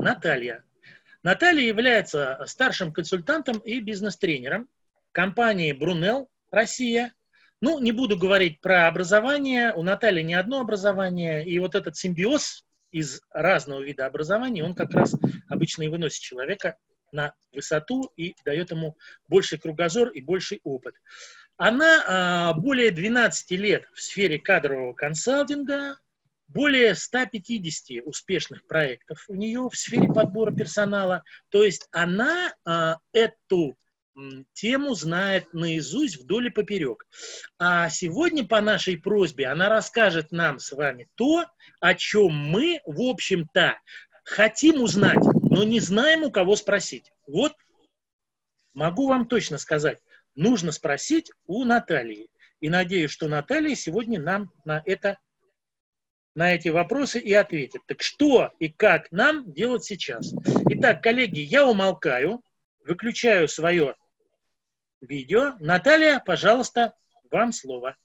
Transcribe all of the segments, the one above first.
Наталья. Наталья является старшим консультантом и бизнес-тренером компании Брунел Россия. Ну, не буду говорить про образование. У Натальи не одно образование. И вот этот симбиоз из разного вида образования, он как раз обычно и выносит человека на высоту и дает ему больший кругозор и больший опыт. Она а, более 12 лет в сфере кадрового консалтинга, более 150 успешных проектов у нее в сфере подбора персонала. То есть она а, эту тему знает наизусть вдоль и поперек. А сегодня по нашей просьбе она расскажет нам с вами то, о чем мы, в общем-то, хотим узнать, но не знаем, у кого спросить. Вот могу вам точно сказать, нужно спросить у Натальи. И надеюсь, что Наталья сегодня нам на это на эти вопросы и ответит. Так что и как нам делать сейчас? Итак, коллеги, я умолкаю, выключаю свое видео. Наталья, пожалуйста, вам слово.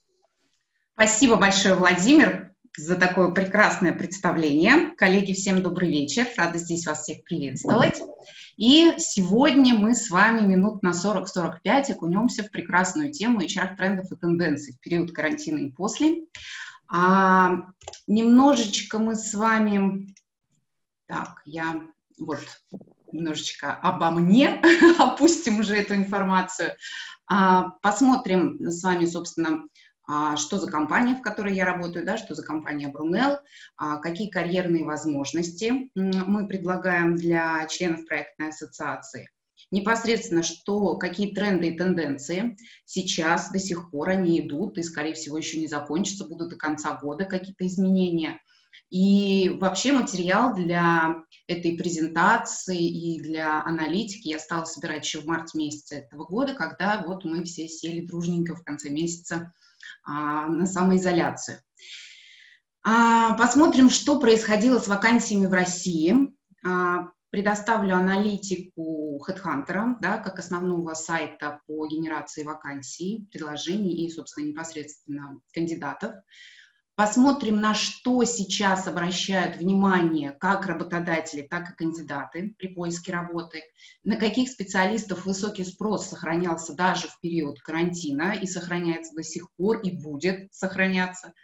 Спасибо большое, Владимир, за такое прекрасное представление. Коллеги, всем добрый вечер. Рада здесь вас всех приветствовать. И сегодня мы с вами минут на 40-45 окунемся в прекрасную тему HR-трендов и тенденций в период карантина и после. А, немножечко мы с вами... Так, я вот немножечко обо мне, опустим уже эту информацию. А, посмотрим с вами, собственно, а, что за компания, в которой я работаю, да, что за компания Брунел, а, какие карьерные возможности мы предлагаем для членов проектной ассоциации. Непосредственно, что, какие тренды и тенденции сейчас до сих пор они идут и, скорее всего, еще не закончатся, будут до конца года какие-то изменения – и вообще материал для этой презентации и для аналитики я стала собирать еще в марте месяце этого года, когда вот мы все сели дружненько в конце месяца а, на самоизоляцию. А, посмотрим, что происходило с вакансиями в России. А, предоставлю аналитику HeadHunter, да, как основного сайта по генерации вакансий, предложений и, собственно, непосредственно кандидатов. Посмотрим, на что сейчас обращают внимание как работодатели, так и кандидаты при поиске работы, на каких специалистов высокий спрос сохранялся даже в период карантина и сохраняется до сих пор и будет сохраняться.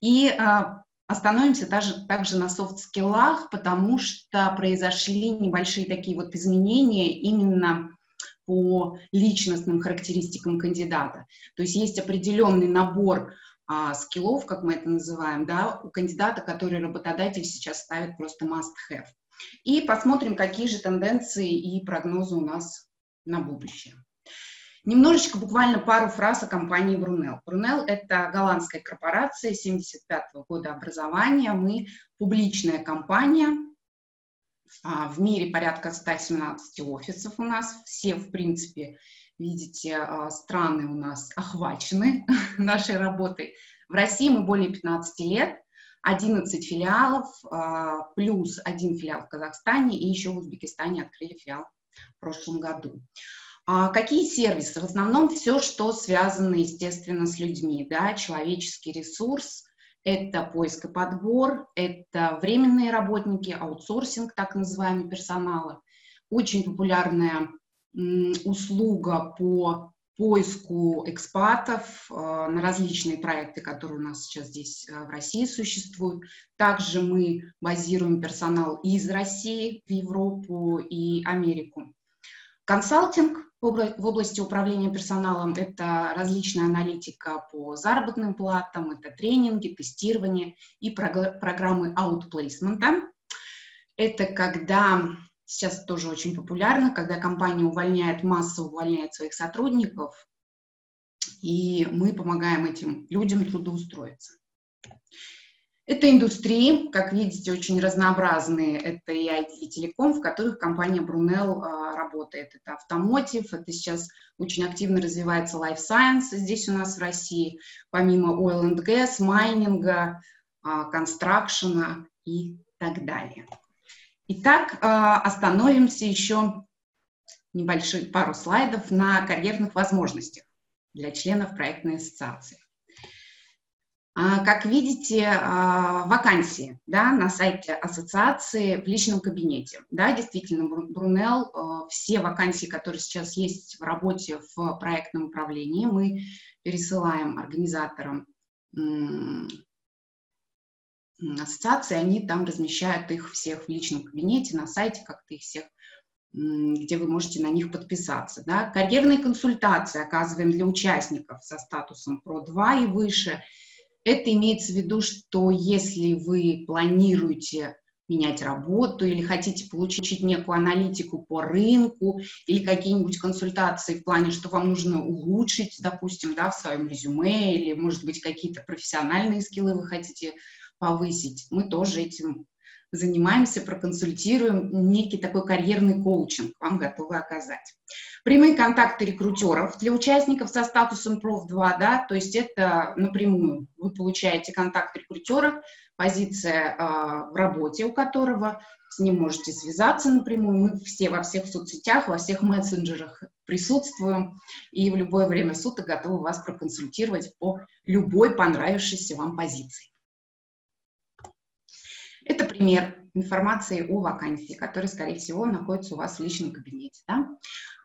И а, остановимся даже, также на софт-скиллах, потому что произошли небольшие такие вот изменения именно по личностным характеристикам кандидата. То есть есть определенный набор а, скиллов, как мы это называем, да, у кандидата, который работодатель сейчас ставит просто must-have. И посмотрим, какие же тенденции и прогнозы у нас на будущее. Немножечко, буквально пару фраз о компании Брунел. Брунел – это голландская корпорация 75 -го года образования. Мы публичная компания, а, в мире порядка 117 офисов у нас. Все, в принципе, видите, а, страны у нас охвачены нашей работой. В России мы более 15 лет, 11 филиалов, а, плюс один филиал в Казахстане и еще в Узбекистане открыли филиал в прошлом году. А какие сервисы? В основном все, что связано, естественно, с людьми, да, человеческий ресурс, это поиск и подбор, это временные работники, аутсорсинг так называемый персонала. Очень популярная услуга по поиску экспатов э, на различные проекты, которые у нас сейчас здесь э, в России существуют. Также мы базируем персонал из России в Европу и Америку. Консалтинг в области управления персоналом – это различная аналитика по заработным платам, это тренинги, тестирование и программы аутплейсмента. Это когда сейчас тоже очень популярно, когда компания увольняет, массово увольняет своих сотрудников, и мы помогаем этим людям трудоустроиться. Это индустрии, как видите, очень разнообразные. Это и IT, и телеком, в которых компания Brunel а, работает. Это автомотив, это сейчас очень активно развивается life science здесь у нас в России, помимо oil and gas, майнинга, а, констракшена и так далее. Итак, а, остановимся еще небольшие пару слайдов на карьерных возможностях для членов проектной ассоциации. А, как видите, а, вакансии да, на сайте ассоциации в личном кабинете. Да, действительно, Брунел, а, все вакансии, которые сейчас есть в работе в проектном управлении, мы пересылаем организаторам ассоциации, они там размещают их всех в личном кабинете, на сайте как-то их всех где вы можете на них подписаться. Да? Карьерные консультации оказываем для участников со статусом PRO2 и выше. Это имеется в виду, что если вы планируете менять работу или хотите получить некую аналитику по рынку или какие-нибудь консультации в плане, что вам нужно улучшить, допустим, да, в своем резюме или, может быть, какие-то профессиональные скиллы вы хотите повысить, мы тоже этим занимаемся, проконсультируем, некий такой карьерный коучинг вам готовы оказать. Прямые контакты рекрутеров для участников со статусом проф-2, да, то есть это напрямую вы получаете контакт рекрутера, позиция э, в работе у которого, с ним можете связаться напрямую, мы все во всех соцсетях, во всех мессенджерах присутствуем и в любое время суток готовы вас проконсультировать по любой понравившейся вам позиции. Это пример информации о вакансии, которая, скорее всего, находится у вас в личном кабинете. Да?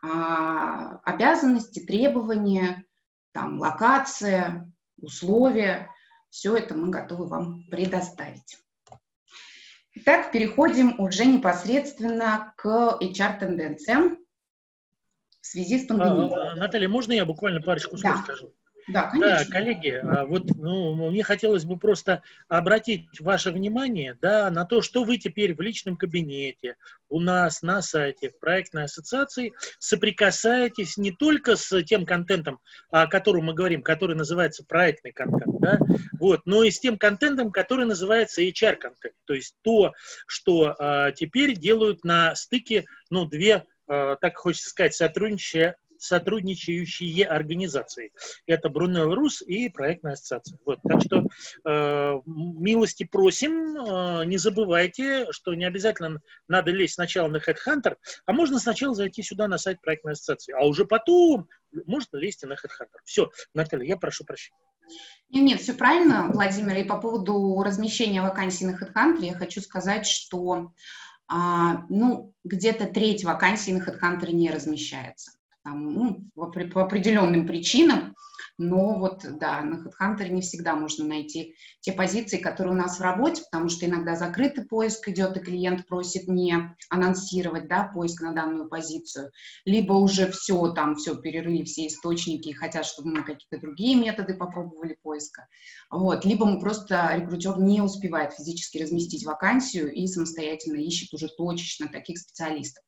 А, обязанности, требования, там, локация, условия, все это мы готовы вам предоставить. Итак, переходим уже непосредственно к HR-тенденциям в связи с пандемией. А, Наталья, можно я буквально парочку слов да. скажу? Да, конечно. Да, коллеги, а вот ну, мне хотелось бы просто обратить ваше внимание да, на то, что вы теперь в личном кабинете, у нас на сайте в проектной ассоциации соприкасаетесь не только с тем контентом, о котором мы говорим, который называется проектный контент, да, вот, но и с тем контентом, который называется HR-контент, то есть то, что а, теперь делают на стыке ну, две а, так хочется сказать, сотрудничая сотрудничающие организации. Это Брунел Рус и проектная ассоциация. Вот, так что э, милости просим, э, не забывайте, что не обязательно надо лезть сначала на Headhunter, а можно сначала зайти сюда на сайт проектной ассоциации, а уже потом можно лезть на Headhunter. Все, Наталья, я прошу прощения. Нет, нет, все правильно, Владимир. И по поводу размещения вакансий на HeadHunter я хочу сказать, что а, ну, где-то треть вакансий на HeadHunter не размещается там, ну, по, определенным причинам, но вот, да, на HeadHunter не всегда можно найти те позиции, которые у нас в работе, потому что иногда закрытый поиск идет, и клиент просит не анонсировать, да, поиск на данную позицию, либо уже все, там, все, перерыли все источники и хотят, чтобы мы какие-то другие методы попробовали поиска, вот, либо мы просто, рекрутер не успевает физически разместить вакансию и самостоятельно ищет уже точечно таких специалистов.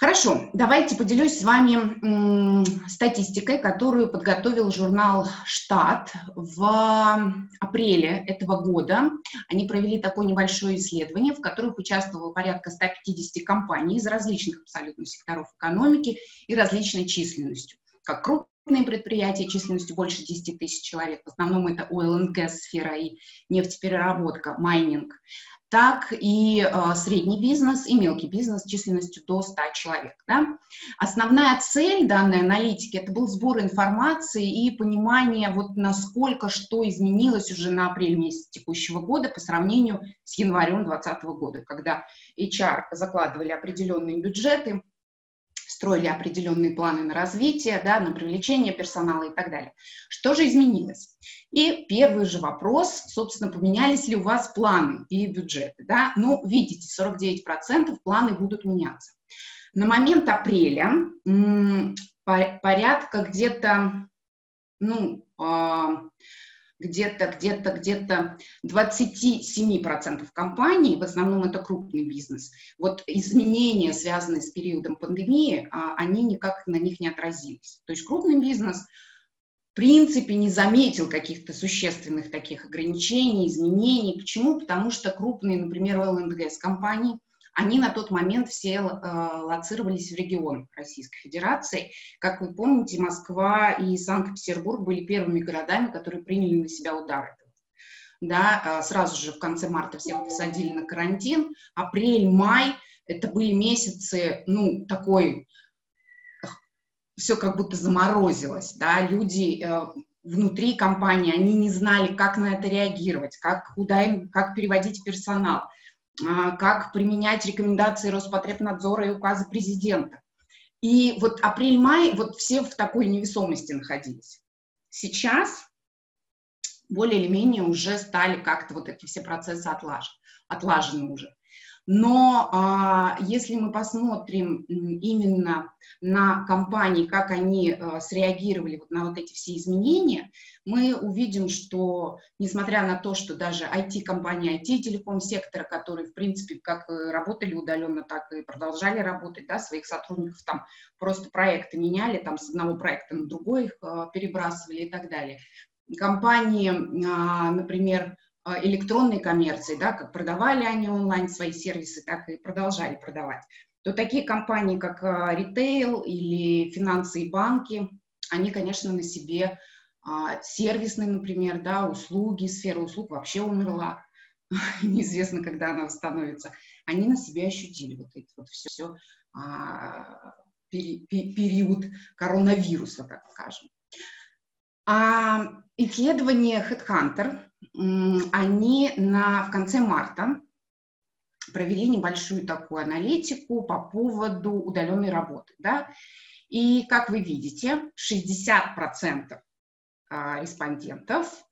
Хорошо, давайте поделюсь с вами статистикой, которую подготовил журнал «Штат» в апреле этого года. Они провели такое небольшое исследование, в котором участвовало порядка 150 компаний из различных абсолютно секторов экономики и различной численностью, как крупные предприятия численностью больше 10 тысяч человек, в основном это oil сфера и нефтепереработка, майнинг, так и э, средний бизнес и мелкий бизнес численностью до 100 человек. Да? Основная цель данной аналитики – это был сбор информации и понимание, вот насколько что изменилось уже на апрель месяц текущего года по сравнению с январем 2020 года, когда HR закладывали определенные бюджеты, строили определенные планы на развитие, да, на привлечение персонала и так далее. Что же изменилось? И первый же вопрос, собственно, поменялись ли у вас планы и бюджеты? Да? Ну, видите, 49% планы будут меняться. На момент апреля порядка где-то, ну, а, где-то, где-то, где-то 27% компаний, в основном это крупный бизнес, вот изменения, связанные с периодом пандемии, а, они никак на них не отразились. То есть крупный бизнес в принципе не заметил каких-то существенных таких ограничений, изменений. Почему? Потому что крупные, например, oil and gas компании – они на тот момент все э, лоцировались в регионах Российской Федерации. Как вы помните, Москва и Санкт-Петербург были первыми городами, которые приняли на себя удар да, э, сразу же в конце марта всех посадили на карантин, апрель, май, это были месяцы, ну, такой, все как будто заморозилось, да, люди, э, внутри компании, они не знали, как на это реагировать, как, куда им, как переводить персонал, как применять рекомендации Роспотребнадзора и указы президента. И вот апрель-май, вот все в такой невесомости находились. Сейчас более или менее уже стали как-то вот эти все процессы отлаж, отлажены уже. Но а, если мы посмотрим именно на компании, как они а, среагировали вот на вот эти все изменения, мы увидим, что несмотря на то, что даже IT-компании, IT-телеком-сектора, которые, в принципе, как работали удаленно, так и продолжали работать, да, своих сотрудников там просто проекты меняли, там с одного проекта на другой их а, перебрасывали и так далее. Компании, а, например, электронной коммерции, да, как продавали они онлайн свои сервисы, так и продолжали продавать, то такие компании, как а, ритейл или финансы и банки, они, конечно, на себе а, сервисные, например, да, услуги, сфера услуг вообще умерла, неизвестно, когда она восстановится, они на себе ощутили вот это вот все, все а, пери, период коронавируса, так скажем. А исследование HeadHunter они на, в конце марта провели небольшую такую аналитику по поводу удаленной работы. Да? И, как вы видите, 60% а, респондентов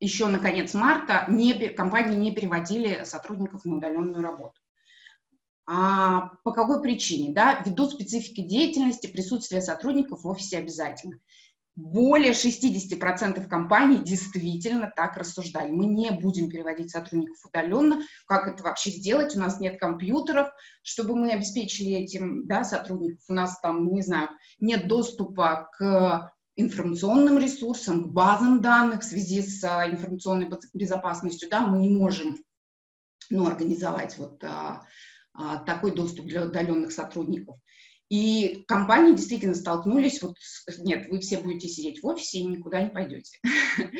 еще на конец марта не, компании не переводили сотрудников на удаленную работу. А по какой причине? Да? Ввиду специфики деятельности присутствие сотрудников в офисе обязательно более 60% компаний действительно так рассуждали. Мы не будем переводить сотрудников удаленно. Как это вообще сделать? У нас нет компьютеров, чтобы мы обеспечили этим да, сотрудников. У нас там, не знаю, нет доступа к информационным ресурсам, к базам данных в связи с а, информационной безопасностью. Да, мы не можем ну, организовать вот а, а, такой доступ для удаленных сотрудников. И компании действительно столкнулись, вот, нет, вы все будете сидеть в офисе и никуда не пойдете.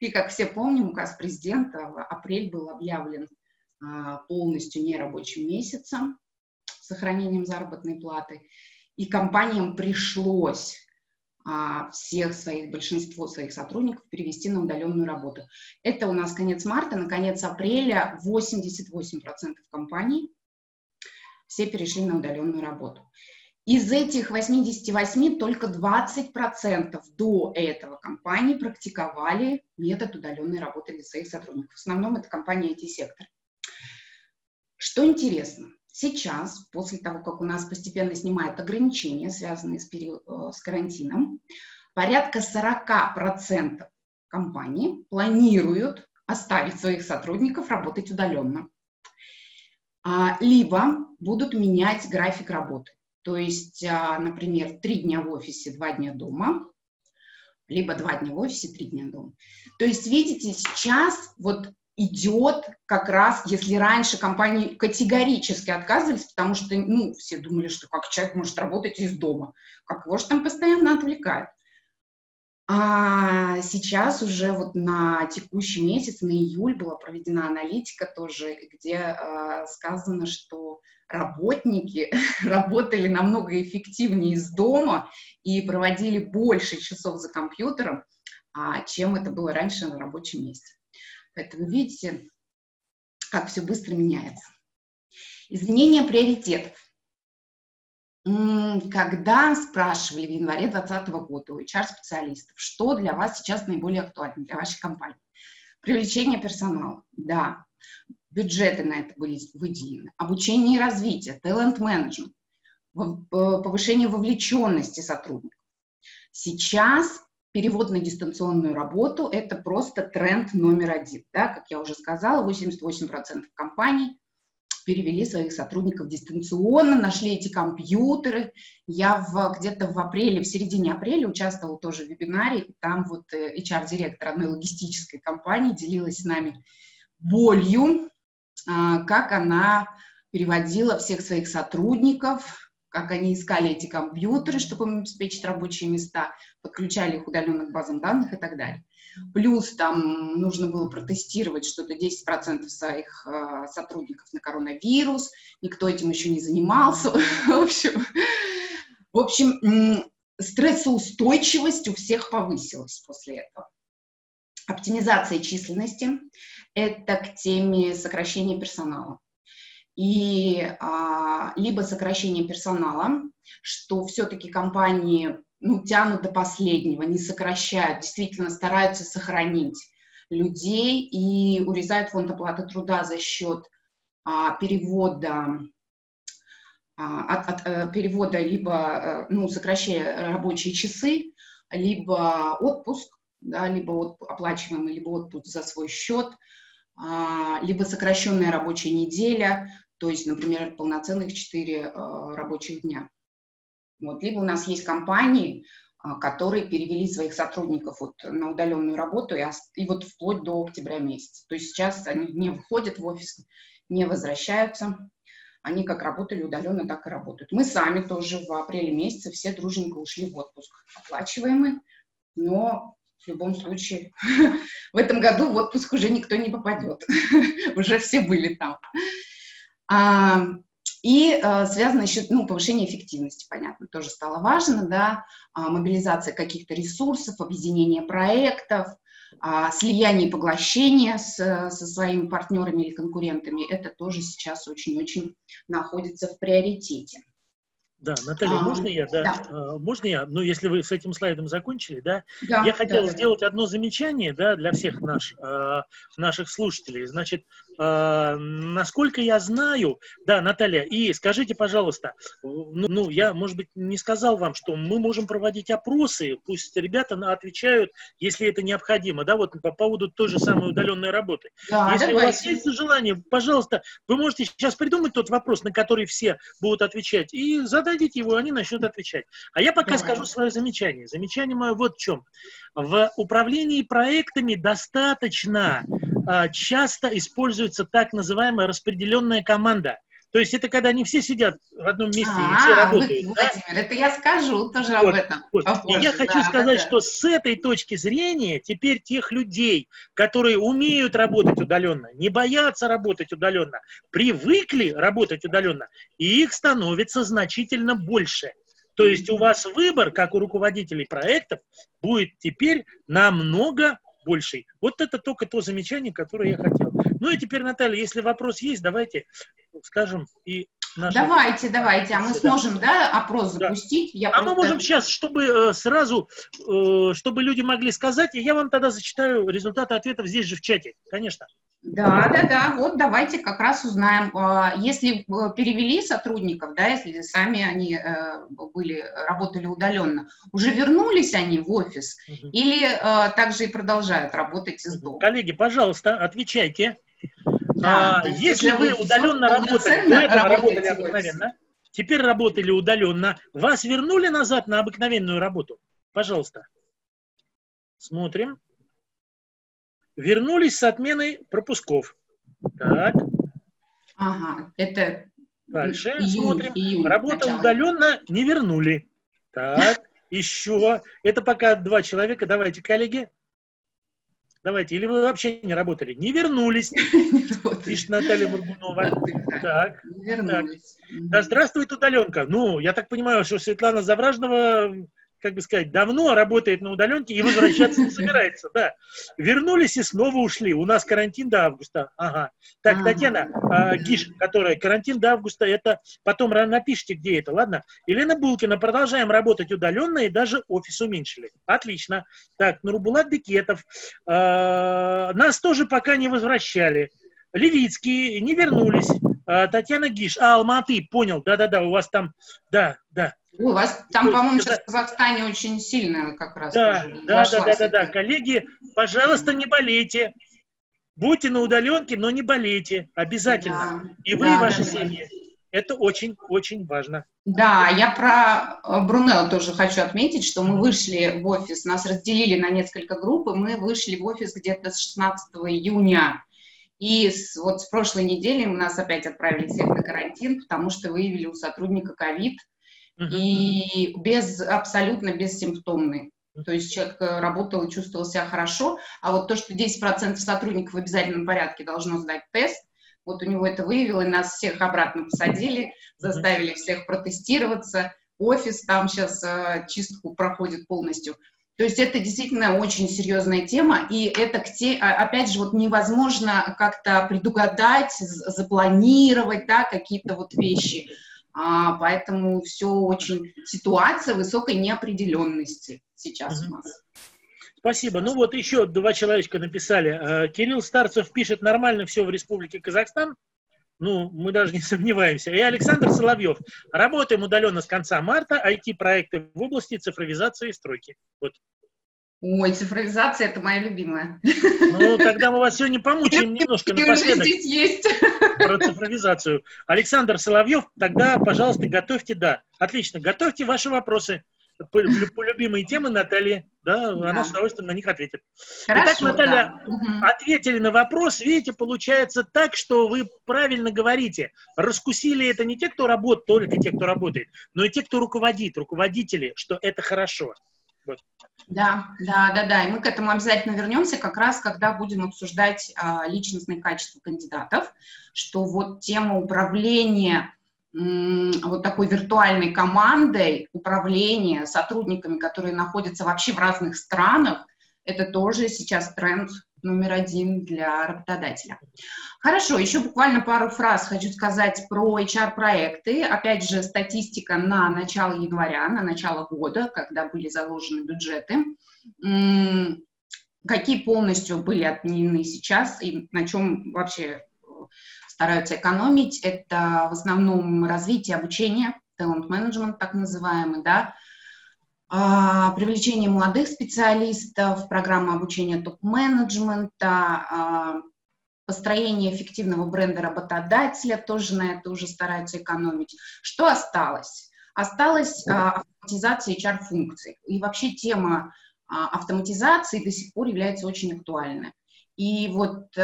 И, как все помним, указ президента апрель был объявлен а, полностью нерабочим месяцем с сохранением заработной платы. И компаниям пришлось а, всех своих, большинство своих сотрудников перевести на удаленную работу. Это у нас конец марта, на конец апреля 88% компаний все перешли на удаленную работу. Из этих 88 только 20% до этого компании практиковали метод удаленной работы для своих сотрудников. В основном это компания IT-сектор. Что интересно, сейчас, после того, как у нас постепенно снимают ограничения, связанные с, период, э, с карантином, порядка 40% компаний планируют оставить своих сотрудников работать удаленно. А, либо будут менять график работы. То есть, а, например, три дня в офисе, два дня дома, либо два дня в офисе, три дня дома. То есть, видите, сейчас вот идет как раз, если раньше компании категорически отказывались, потому что, ну, все думали, что как человек может работать из дома, как его же там постоянно отвлекают. А сейчас уже вот на текущий месяц, на июль была проведена аналитика тоже, где э, сказано, что работники работали намного эффективнее из дома и проводили больше часов за компьютером, а, чем это было раньше на рабочем месте. Поэтому видите, как все быстро меняется. Изменение приоритетов. Когда спрашивали в январе 2020 года у HR-специалистов, что для вас сейчас наиболее актуально для вашей компании? Привлечение персонала, да бюджеты на это были выделены, обучение и развитие, талант-менеджмент, повышение вовлеченности сотрудников. Сейчас перевод на дистанционную работу – это просто тренд номер один. Да? Как я уже сказала, 88% компаний перевели своих сотрудников дистанционно, нашли эти компьютеры. Я в, где-то в апреле, в середине апреля участвовала тоже в вебинаре, там вот HR-директор э, одной логистической компании делилась с нами болью а, как она переводила всех своих сотрудников, как они искали эти компьютеры, чтобы им обеспечить рабочие места, подключали их удаленных базам данных и так далее. Плюс там нужно было протестировать что-то 10% своих э, сотрудников на коронавирус, никто этим еще не занимался. В общем, в общем стрессоустойчивость у всех повысилась после этого. Оптимизация численности – это к теме сокращения персонала. И а, либо сокращение персонала, что все-таки компании ну, тянут до последнего, не сокращают, действительно стараются сохранить людей и урезают фонд оплаты труда за счет а, перевода а, от, от, э, перевода либо э, ну, сокращая рабочие часы, либо отпуск, да, либо от, оплачиваемый, либо отпуск за свой счет, а, либо сокращенная рабочая неделя, то есть, например, полноценных 4 э, рабочих дня. Вот. Либо у нас есть компании, которые перевели своих сотрудников вот на удаленную работу и, и вот вплоть до октября месяца. То есть сейчас они не выходят в офис, не возвращаются, они как работали удаленно, так и работают. Мы сами тоже в апреле месяце все дружненько ушли в отпуск, оплачиваемый, но в любом случае в этом году в отпуск уже никто не попадет, уже все были там. И э, связано еще, ну, повышение эффективности, понятно, тоже стало важно, да, а, мобилизация каких-то ресурсов, объединение проектов, а, слияние и поглощение с, со своими партнерами или конкурентами, это тоже сейчас очень-очень находится в приоритете. Да, Наталья, а, можно я? Да. да. А, можно я? Ну, если вы с этим слайдом закончили, да? да я хотел да, сделать да. одно замечание, да, для всех наш, э, наших слушателей. Значит, э, насколько я знаю, да, Наталья, и скажите, пожалуйста, ну, ну, я, может быть, не сказал вам, что мы можем проводить опросы, пусть ребята отвечают, если это необходимо, да, вот по поводу той же самой удаленной работы. Да, если давайте. у вас есть желание, пожалуйста, вы можете сейчас придумать тот вопрос, на который все будут отвечать, и зададите его, они начнут отвечать. А я пока Давай. скажу свое замечание. Замечание мое вот в чем. В управлении проектами достаточно часто используется так называемая распределенная команда. То есть это когда не все сидят в одном месте а, и все работают. Вы, да? это я скажу тоже вот, об этом. Вот. Попозже, я хочу да, сказать, да, что с этой точки зрения теперь тех людей, которые умеют работать удаленно, не боятся работать удаленно, привыкли работать удаленно, и их становится значительно больше. То есть у вас выбор, как у руководителей проектов, будет теперь намного больший. Вот это только то замечание, которое я хотел. Ну и теперь, Наталья, если вопрос есть, давайте скажем и Наши... Давайте, давайте, а мы сможем, да, опрос запустить? Я а просто... мы можем сейчас, чтобы э, сразу, э, чтобы люди могли сказать, и я вам тогда зачитаю результаты ответов здесь же в чате, конечно. Да, да, да, вот давайте как раз узнаем, а, если э, перевели сотрудников, да, если сами они были, работали удаленно, уже вернулись они в офис угу. или также и продолжают работать из дома? Коллеги, пожалуйста, отвечайте. Да, а, если вы удаленно работали, до этого работали обыкновенно, теперь работали удаленно, вас вернули назад на обыкновенную работу? Пожалуйста. Смотрим. Вернулись с отменой пропусков. Так. Ага, это Дальше июнь, смотрим. Июнь, Работа начало. удаленно не вернули. Так, еще. Это пока два человека. Давайте, коллеги. Давайте, или вы вообще не работали? Не вернулись, пишет Наталья Бургунова. Так, не вернулись. Да здравствует удаленка. Ну, я так понимаю, что Светлана Завражного как бы сказать, давно работает на удаленке и возвращаться не собирается, да. Вернулись и снова ушли. У нас карантин до августа. Ага. Так, Татьяна э, Гиш, которая карантин до августа, это потом напишите, где это, ладно? Елена Булкина, продолжаем работать удаленно и даже офис уменьшили. Отлично. Так, Нурбулат Бекетов. Э, нас тоже пока не возвращали. Левицкие не вернулись. Э, Татьяна Гиш. А, Алматы, понял. Да-да-да, у вас там, да, да, у вас там, по-моему, сейчас в Казахстане очень сильно как раз. Да, да, да, да, да, да. Коллеги, пожалуйста, не болейте. Будьте на удаленке, но не болейте. Обязательно. Да, и вы, да, и ваши да, семьи. Это очень-очень важно. Да, я про э, Брунелл тоже хочу отметить, что мы вышли в офис, нас разделили на несколько групп, и мы вышли в офис где-то с 16 июня. И с, вот с прошлой недели мы нас опять отправили всех на карантин, потому что выявили у сотрудника ковид – и без, абсолютно бессимптомный. То есть человек э, работал и чувствовал себя хорошо, а вот то, что 10% сотрудников в обязательном порядке должно сдать тест, вот у него это выявило, и нас всех обратно посадили, заставили всех протестироваться. офис там сейчас э, чистку проходит полностью. То есть это действительно очень серьезная тема, и это, а, опять же, вот невозможно как-то предугадать, запланировать, да, какие-то вот вещи. А, поэтому все очень ситуация высокой неопределенности сейчас у нас. Спасибо. Ну вот еще два человечка написали. Э, Кирилл Старцев пишет, нормально все в Республике Казахстан. Ну, мы даже не сомневаемся. И Александр Соловьев. Работаем удаленно с конца марта. IT-проекты в области цифровизации и стройки. Вот. Ой, цифровизация – это моя любимая. Ну, тогда мы вас сегодня помучаем немножко напоследок здесь есть. про цифровизацию. Александр Соловьев, тогда, пожалуйста, готовьте, да. Отлично, готовьте ваши вопросы по, по любимые темы Натальи, да, да, она с удовольствием на них ответит. Хорошо, Итак, Наталья, да. ответили на вопрос, видите, получается так, что вы правильно говорите. Раскусили это не те, кто работает, только те, кто работает, но и те, кто руководит, руководители, что это хорошо. Вот. Да, да, да, да. И мы к этому обязательно вернемся, как раз когда будем обсуждать а, личностные качества кандидатов, что вот тема управления вот такой виртуальной командой управления сотрудниками, которые находятся вообще в разных странах, это тоже сейчас тренд номер один для работодателя. Хорошо, еще буквально пару фраз хочу сказать про HR-проекты. Опять же, статистика на начало января, на начало года, когда были заложены бюджеты. Какие полностью были отменены сейчас и на чем вообще стараются экономить, это в основном развитие обучения, талант-менеджмент так называемый, да, а, привлечение молодых специалистов, программа обучения топ-менеджмента, а, построение эффективного бренда работодателя, тоже на это уже стараются экономить. Что осталось? Осталась а, автоматизация HR-функций. И вообще тема автоматизации до сих пор является очень актуальной. И вот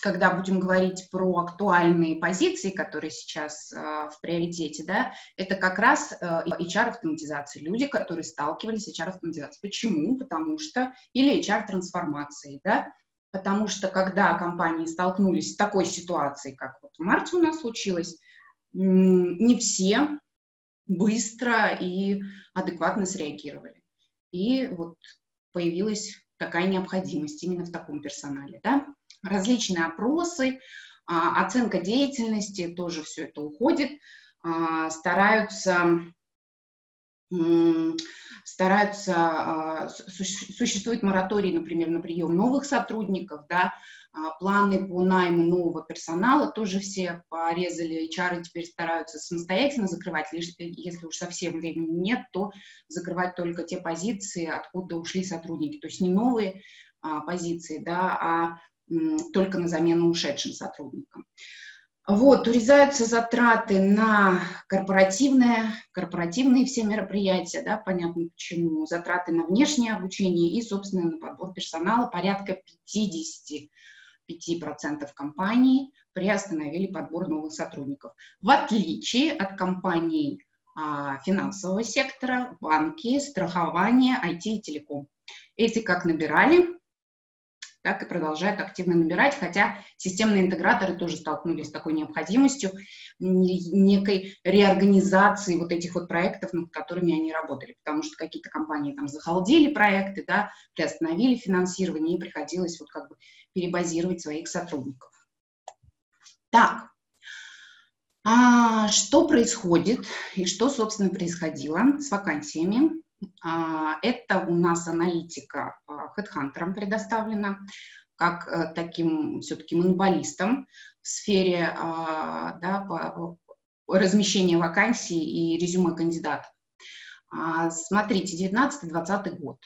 когда будем говорить про актуальные позиции, которые сейчас э, в приоритете, да, это как раз э, HR-автоматизация. Люди, которые сталкивались с HR-автоматизацией. Почему? Потому что... Или HR-трансформацией, да, потому что когда компании столкнулись с такой ситуацией, как вот в марте у нас случилось, не все быстро и адекватно среагировали. И вот появилась такая необходимость именно в таком персонале, да различные опросы, а, оценка деятельности, тоже все это уходит, а, стараются стараются, а, существует мораторий, например, на прием новых сотрудников, да, планы по найму нового персонала тоже все порезали, HR теперь стараются самостоятельно закрывать, лишь если уж совсем времени нет, то закрывать только те позиции, откуда ушли сотрудники, то есть не новые позиции, да, а только на замену ушедшим сотрудникам. Вот, урезаются затраты на корпоративные, корпоративные все мероприятия, да, понятно почему, затраты на внешнее обучение и, собственно, на подбор персонала порядка 55% компаний приостановили подбор новых сотрудников. В отличие от компаний а, финансового сектора, банки, страхование, IT и телеком. Эти как набирали, так и продолжают активно набирать, хотя системные интеграторы тоже столкнулись с такой необходимостью некой реорганизации вот этих вот проектов, над которыми они работали, потому что какие-то компании там захалдили проекты, да, приостановили финансирование, и приходилось вот как бы перебазировать своих сотрудников. Так, а что происходит и что, собственно, происходило с вакансиями это у нас аналитика HeadHunter предоставлена как э, таким все-таки монополистом в сфере а, да, размещения вакансий и резюме кандидата. А, смотрите, 19-20 год.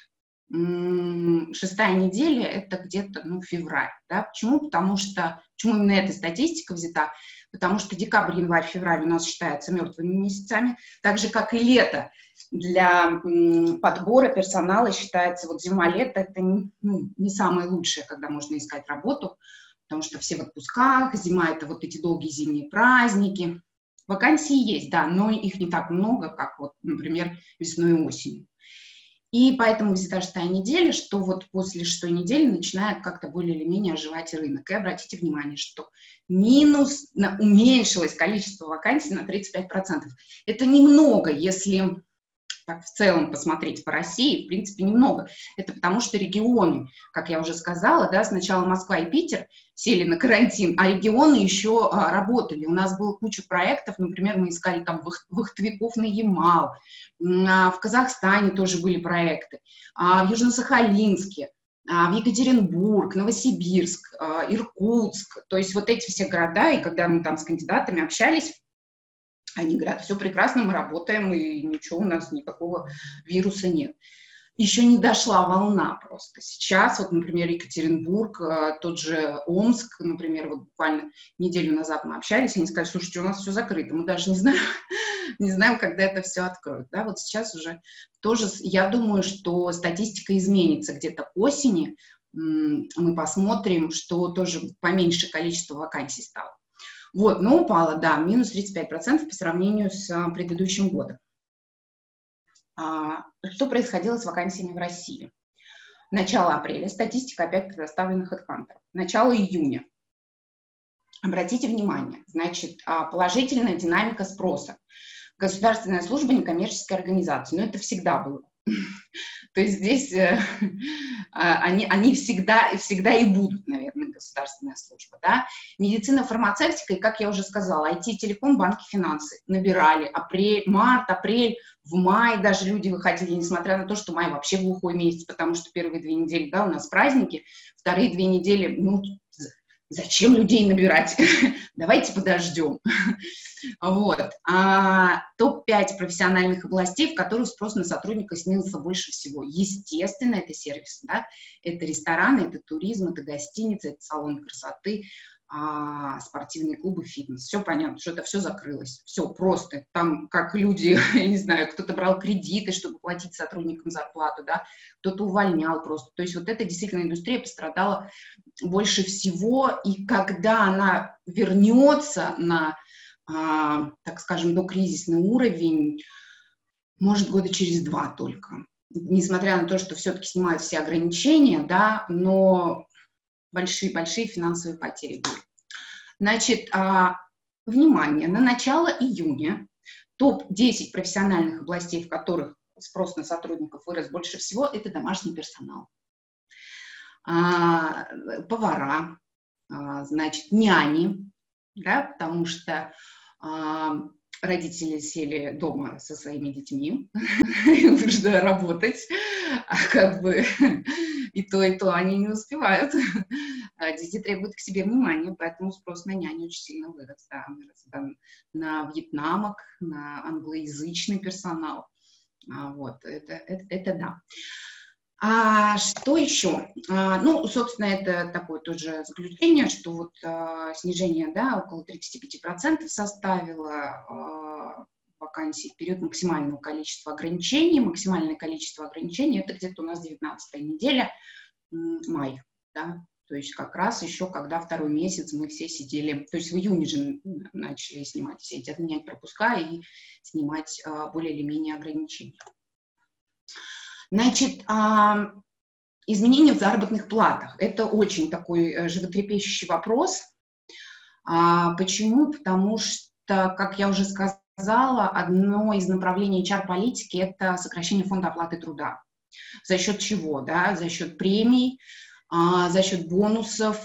Шестая неделя – это где-то ну, февраль. Да? Почему? Потому что, почему именно эта статистика взята? Потому что декабрь, январь, февраль у нас считаются мертвыми месяцами, так же, как и лето для подбора персонала считается вот зима-лето это не, ну, не самое лучшее, когда можно искать работу, потому что все в отпусках, зима это вот эти долгие зимние праздники. Вакансии есть, да, но их не так много, как вот, например, весной и осенью. И поэтому где-то шестая неделя, что вот после шестой недели начинает как-то более или менее оживать рынок. И обратите внимание, что минус, на, уменьшилось количество вакансий на 35%. Это немного, если так в целом посмотреть по России, в принципе, немного. Это потому что регионы, как я уже сказала, да, сначала Москва и Питер сели на карантин, а регионы еще а, работали. У нас было куча проектов, например, мы искали там Вахтовиков на Ямал, а, в Казахстане тоже были проекты, а, в Южно-Сахалинске, а, в Екатеринбург, Новосибирск, а, Иркутск, то есть вот эти все города, и когда мы там с кандидатами общались, они говорят, все прекрасно, мы работаем, и ничего у нас, никакого вируса нет. Еще не дошла волна просто. Сейчас, вот, например, Екатеринбург, э, тот же Омск, например, вот буквально неделю назад мы общались, они сказали, слушайте, у нас все закрыто, мы даже не знаем, не знаем, когда это все откроют. Да, вот сейчас уже тоже, я думаю, что статистика изменится где-то к осени, мы посмотрим, что тоже поменьше количество вакансий стало. Вот, но упала, да, минус 35% по сравнению с а, предыдущим годом. А, что происходило с вакансиями в России? Начало апреля, статистика опять предоставлена HeadHunter. Начало июня. Обратите внимание, значит, а, положительная динамика спроса. Государственная служба, некоммерческая организация. Но это всегда было. То есть здесь э, а, они, они всегда, всегда и будут, наверное, государственная служба. Да? Медицина, фармацевтика, и, как я уже сказала, IT, телеком, банки, финансы набирали. Апрель, март, апрель, в мае даже люди выходили, несмотря на то, что май вообще глухой месяц, потому что первые две недели, да, у нас праздники, вторые две недели, ну, Зачем людей набирать? Давайте подождем. вот. А, Топ-5 профессиональных областей, в которых спрос на сотрудника снизился больше всего. Естественно, это сервис, да? это рестораны, это туризм, это гостиницы, это салоны красоты, а, спортивные клубы, фитнес. Все понятно, что это все закрылось. Все просто. Там как люди, я не знаю, кто-то брал кредиты, чтобы платить сотрудникам зарплату, да, кто-то увольнял просто. То есть вот эта действительно индустрия пострадала больше всего. И когда она вернется на, а, так скажем, до кризисный уровень, может, года через два только. Несмотря на то, что все-таки снимают все ограничения, да, но большие-большие финансовые потери были. Значит, а, внимание, на начало июня топ-10 профессиональных областей, в которых спрос на сотрудников вырос больше всего, это домашний персонал. А, повара, а, значит, няни, да, потому что родители сели дома со своими детьми, нужно работать, а как бы и то, и то они не успевают. А дети требуют к себе внимания, поэтому спрос на няню очень сильно вырос. Да, вырос да, на вьетнамок, на англоязычный персонал. А, вот, это, это, это да. А что еще? А, ну, собственно, это такое тоже заключение, что вот а, снижение, да, около 35% составило а, вакансий в период максимального количества ограничений. Максимальное количество ограничений это где-то у нас 19 неделя, май, да, то есть как раз еще, когда второй месяц мы все сидели, то есть в июне же начали снимать все эти отменять пропуска и снимать а, более или менее ограничения. Значит, а, изменения в заработных платах. Это очень такой э, животрепещущий вопрос. А, почему? Потому что, как я уже сказала, одно из направлений HR-политики – это сокращение фонда оплаты труда. За счет чего? Да? За счет премий, а, за счет бонусов,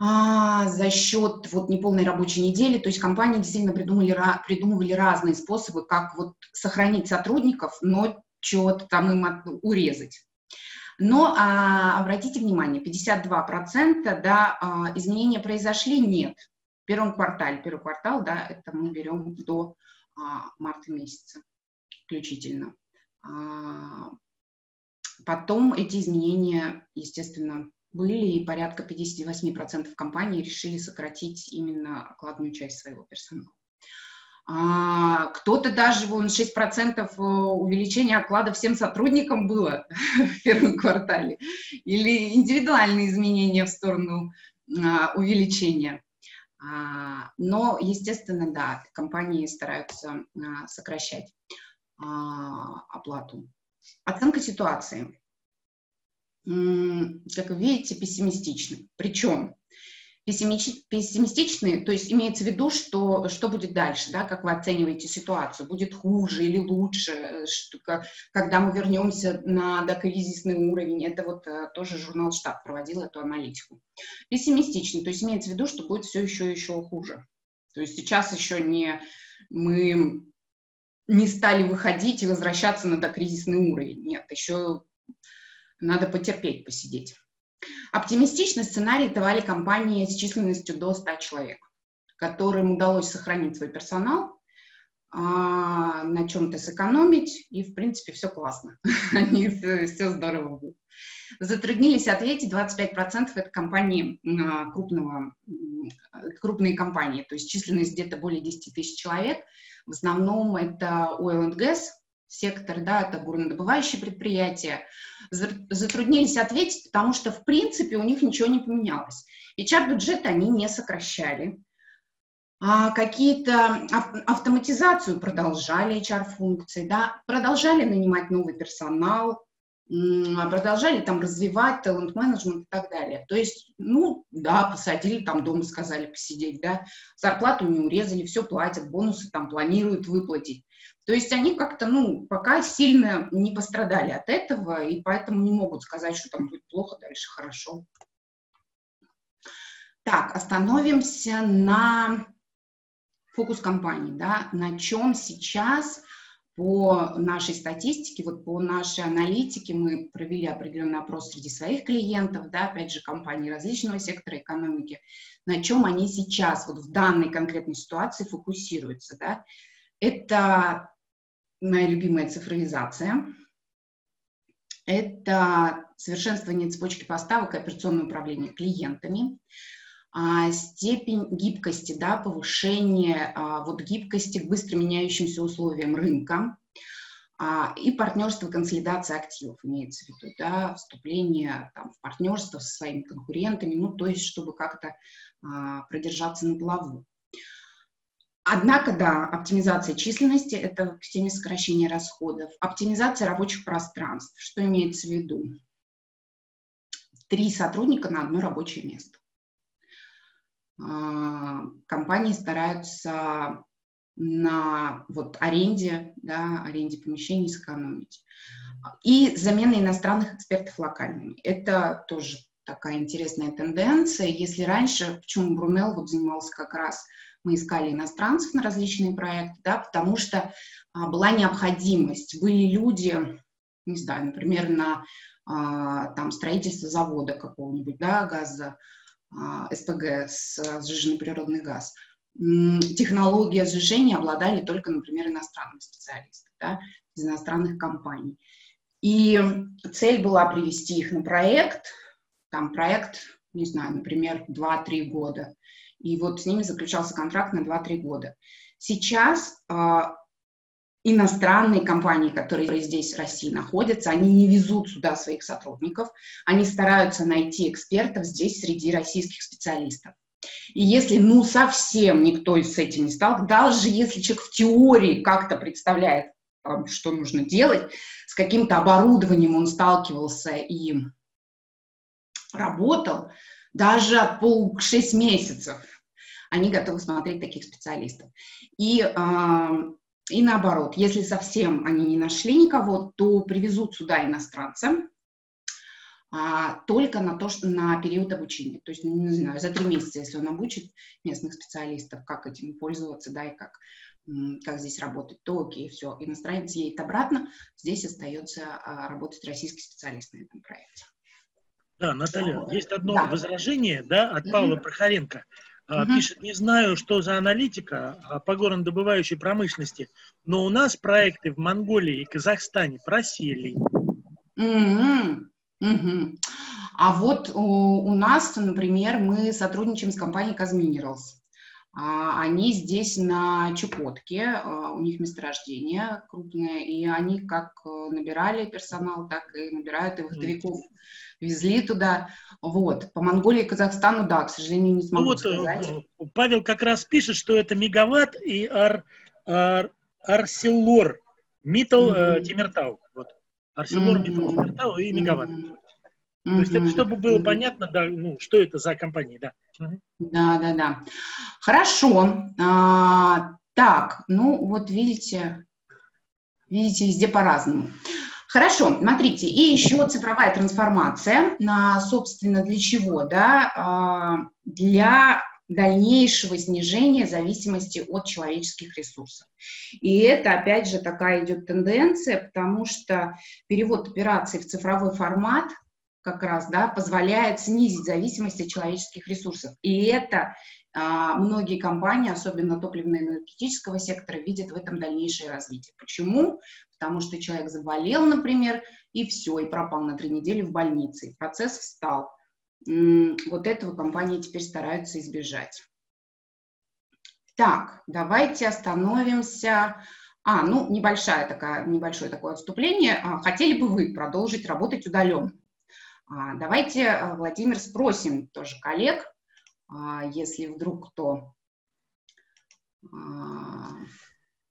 а, за счет вот неполной рабочей недели. То есть компании действительно придумали, придумывали разные способы, как вот сохранить сотрудников, но что-то там им урезать. Но а, обратите внимание, 52% да, а, изменения произошли, нет. В первом квартале, первый квартал, да, это мы берем до а, марта месяца включительно. А, потом эти изменения, естественно, были, и порядка 58% компаний решили сократить именно окладную часть своего персонала. А, кто-то даже, вон, 6% э, увеличения оклада всем сотрудникам было в первом квартале. Или индивидуальные изменения в сторону а, увеличения. А, но, естественно, да, компании стараются а, сокращать а, оплату Оценка ситуации. Как вы видите, пессимистичны. Причем пессимистичные, то есть имеется в виду, что, что будет дальше, да, как вы оцениваете ситуацию, будет хуже или лучше, что, как, когда мы вернемся на докризисный уровень, это вот э, тоже журнал «Штат» проводил эту аналитику. Пессимистичный, то есть имеется в виду, что будет все еще еще хуже. То есть сейчас еще не мы не стали выходить и возвращаться на докризисный уровень. Нет, еще надо потерпеть, посидеть. Оптимистичный сценарий давали компании с численностью до 100 человек, которым удалось сохранить свой персонал, а, на чем-то сэкономить, и, в принципе, все классно. Они все, здорово будет. Затруднились ответить 25% это компании а, крупного, крупные компании, то есть численность где-то более 10 тысяч человек. В основном это oil and gas, сектор, да, это горнодобывающие предприятия, затруднились ответить, потому что, в принципе, у них ничего не поменялось. HR-бюджет они не сокращали, а какие-то автоматизацию продолжали HR-функции, да, продолжали нанимать новый персонал, продолжали там развивать талант-менеджмент и так далее. То есть, ну, да, посадили там дома, сказали посидеть, да, зарплату не урезали, все платят, бонусы там планируют выплатить. То есть они как-то, ну, пока сильно не пострадали от этого, и поэтому не могут сказать, что там будет плохо, дальше хорошо. Так, остановимся на фокус компании, да, на чем сейчас по нашей статистике, вот по нашей аналитике мы провели определенный опрос среди своих клиентов, да, опять же, компаний различного сектора экономики, на чем они сейчас вот в данной конкретной ситуации фокусируются, да. Это моя любимая цифровизация. Это совершенствование цепочки поставок и операционное управление клиентами, степень гибкости, да, повышение а, вот гибкости к быстро меняющимся условиям рынка, а, и партнерство, консолидация активов имеется в виду, да, вступление там, в партнерство со своими конкурентами, ну, то есть, чтобы как-то а, продержаться на плаву. Однако, да, оптимизация численности – это к теме сокращения расходов. Оптимизация рабочих пространств. Что имеется в виду? Три сотрудника на одно рабочее место. А, компании стараются на вот аренде, да, аренде помещений сэкономить. И замена иностранных экспертов локальными. Это тоже такая интересная тенденция. Если раньше, почему Брунел вот занимался как раз мы искали иностранцев на различные проекты, да, потому что а, была необходимость. Были люди, не знаю, например, на а, там, строительство завода какого-нибудь, да, газа, СПГ, с, сжиженный природный газ. Технология сжижения обладали только, например, иностранные специалисты да, из иностранных компаний. И цель была привести их на проект, там проект, не знаю, например, 2-3 года. И вот с ними заключался контракт на 2-3 года. Сейчас э, иностранные компании, которые здесь в России находятся, они не везут сюда своих сотрудников, они стараются найти экспертов здесь среди российских специалистов. И если, ну, совсем никто с этим не стал, даже если человек в теории как-то представляет, что нужно делать, с каким-то оборудованием он сталкивался и работал, даже пол шесть месяцев они готовы смотреть таких специалистов. И, и наоборот, если совсем они не нашли никого, то привезут сюда иностранца, а, только на то, что на период обучения. То есть, не знаю, за три месяца, если он обучит местных специалистов, как этим пользоваться, да, и как, как здесь работать, то окей, все, иностранец едет обратно, здесь остается а, работать российский специалист на этом проекте. Да, Наталья, есть одно да. возражение да, от Павла Прохоренко. Угу. Пишет, не знаю, что за аналитика а, по горнодобывающей промышленности, но у нас проекты в Монголии и Казахстане просели. Угу. Угу. А вот у, у нас, например, мы сотрудничаем с компанией Казминералс. А, они здесь на Чукотке, а, у них месторождение крупное, и они как э, набирали персонал, так и набирают и вахтовиков везли туда. Вот. По Монголии и Казахстану, да, к сожалению, не смогу ну, вот, э, сказать. Павел как раз пишет, что это Мегаватт и Ар, Ар, Арселор, Миттл mm-hmm. Тимиртау. Вот. ArcelorMittal mm-hmm. и Мегаватт. Mm-hmm. То есть это чтобы было понятно, да, ну, что это за компания, да. Да, да, да. Хорошо. А, так, ну вот видите, видите, везде по-разному. Хорошо, смотрите, и еще цифровая трансформация, на, собственно, для чего, да, а, для дальнейшего снижения зависимости от человеческих ресурсов. И это, опять же, такая идет тенденция, потому что перевод операций в цифровой формат как раз, да, позволяет снизить зависимость от человеческих ресурсов. И это а, многие компании, особенно топливно-энергетического сектора, видят в этом дальнейшее развитие. Почему? Потому что человек заболел, например, и все, и пропал на три недели в больнице, и процесс встал. Вот этого компании теперь стараются избежать. Так, давайте остановимся. А, ну, небольшая такая, небольшое такое отступление. А, хотели бы вы продолжить работать удаленно? А, давайте, а, Владимир, спросим тоже коллег, если вдруг кто,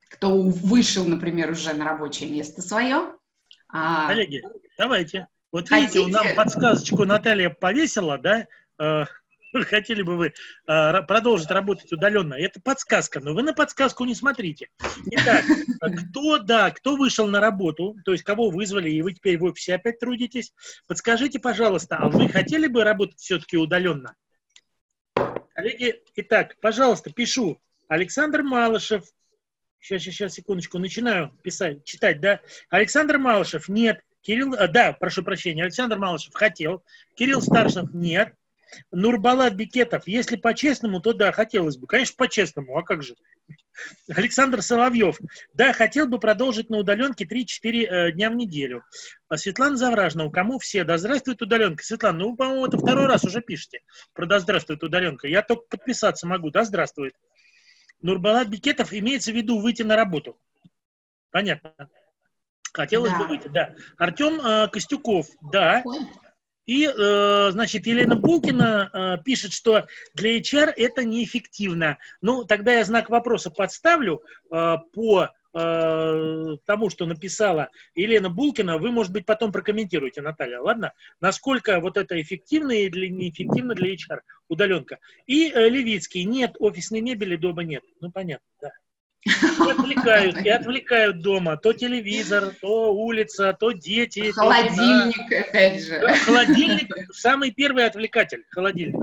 кто вышел, например, уже на рабочее место свое. Коллеги, давайте. Вот Хотите? видите, нам подсказочку Наталья повесила, да? Э, хотели бы вы э, продолжить работать удаленно. Это подсказка, но вы на подсказку не смотрите. Итак, кто, да, кто вышел на работу, то есть кого вызвали, и вы теперь в офисе опять трудитесь, подскажите, пожалуйста, а вы хотели бы работать все-таки удаленно? Коллеги, итак, пожалуйста, пишу. Александр Малышев. Сейчас, сейчас, сейчас, секундочку, начинаю писать, читать, да? Александр Малышев, нет. Кирилл, а, да, прошу прощения, Александр Малышев хотел, Кирилл Старшев нет, Нурбалат Бикетов, если по-честному, то да, хотелось бы. Конечно, по-честному, а как же? Александр Соловьев. Да, хотел бы продолжить на удаленке 3-4 э, дня в неделю. А Светлана Завражна, у кому все? Да здравствует удаленка. Светлана, ну, по-моему, это второй раз уже пишете про да здравствует удаленка. Я только подписаться могу. Да здравствует. Нурбалат Бикетов имеется в виду выйти на работу. Понятно. Хотелось да. бы выйти, да. Артем э, Костюков, да. И, э, значит, Елена Булкина э, пишет, что для HR это неэффективно. Ну, тогда я знак вопроса подставлю э, по тому, что написала Елена Булкина. Вы, может быть, потом прокомментируете, Наталья, ладно? Насколько вот это эффективно или неэффективно для HR удаленка. И Левицкий, нет, офисной мебели дома нет. Ну, понятно, да. И отвлекают, и отвлекают дома. То телевизор, то улица, то дети. Холодильник, то опять же. Холодильник самый первый отвлекатель. Холодильник.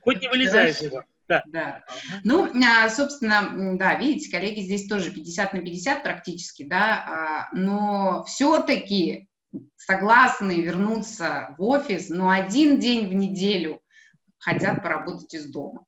Хоть не вылезай из него. Да. да. Ну, а, собственно, да, видите, коллеги здесь тоже 50 на 50 практически, да, а, но все-таки согласны вернуться в офис, но один день в неделю хотят поработать из дома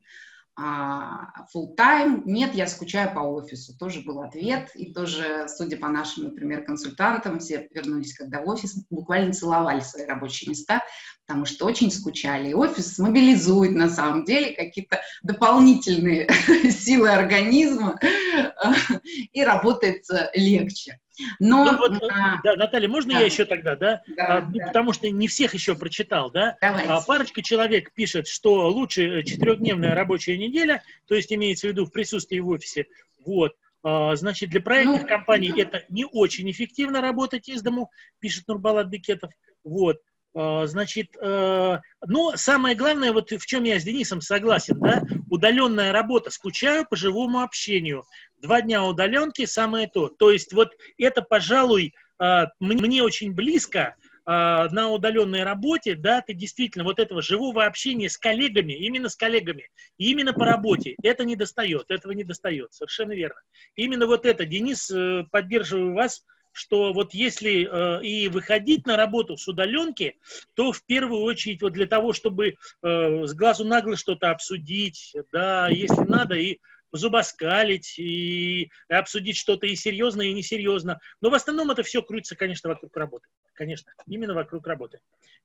full time, нет, я скучаю по офису. Тоже был ответ, и тоже, судя по нашим, например, консультантам, все вернулись, когда в офис, буквально целовали свои рабочие места, потому что очень скучали. И офис мобилизует, на самом деле, какие-то дополнительные силы организма, и работает легче. Но, ну, вот, а, да, Наталья, можно да. я еще тогда, да? да, а, да? Потому что не всех еще прочитал, да? Давайте. А, парочка человек пишет, что лучше четырехдневная рабочая неделя, то есть имеется в виду в присутствии в офисе, вот. А, значит, для проектных ну, компаний ну, это не очень эффективно работать из дому, пишет Нурбалат Бекетов, вот. А, значит, э, но самое главное, вот в чем я с Денисом согласен, да, удаленная работа, скучаю по живому общению. Два дня удаленки самое то. То есть вот это, пожалуй, а, мне очень близко на удаленной работе, да, ты действительно вот этого живого общения с коллегами, именно с коллегами, именно по работе, это не достает, этого не достает, совершенно верно. Именно вот это, Денис, э, поддерживаю вас, что вот если э, и выходить на работу с удаленки, то в первую очередь вот для того, чтобы э, с глазу на глаз что-то обсудить, да, если надо, и зубоскалить и обсудить что-то и серьезно, и несерьезно. Но в основном это все крутится, конечно, вокруг работы. Конечно, именно вокруг работы.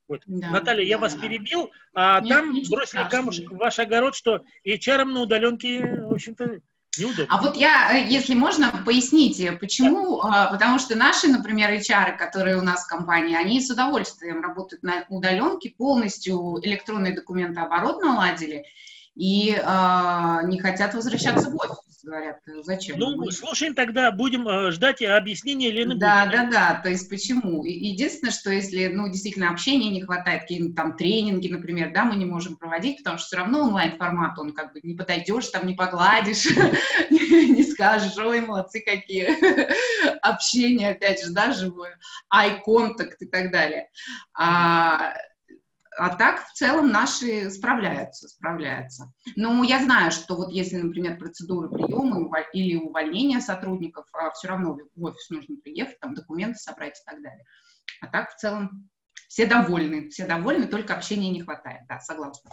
Вот. Да, Наталья, да, я вас да. перебил, а Нет, там бросили камушек в ваш огород, что HR на удаленке, в общем-то, Неудобно. А вот я, э, если можно, поясните, почему, да. потому что наши, например, HR, которые у нас в компании, они с удовольствием работают на удаленке, полностью электронный документооборот наладили и а, не хотят возвращаться в офис. Говорят, зачем? Ну, мы... слушаем тогда, будем э, ждать объяснения Лены Да, Бутиной. да, да, то есть почему? Единственное, что если, ну, действительно, общения не хватает, какие-нибудь там тренинги, например, да, мы не можем проводить, потому что все равно онлайн-формат, он как бы не подойдешь, там не погладишь, не скажешь, ой, молодцы какие, общение, опять же, да, живое, contact и так далее. А, так в целом наши справляются, справляются. Но я знаю, что вот если, например, процедуры приема или увольнения сотрудников, а все равно в офис нужно приехать, там документы собрать и так далее. А так в целом все довольны, все довольны, только общения не хватает, да, согласна.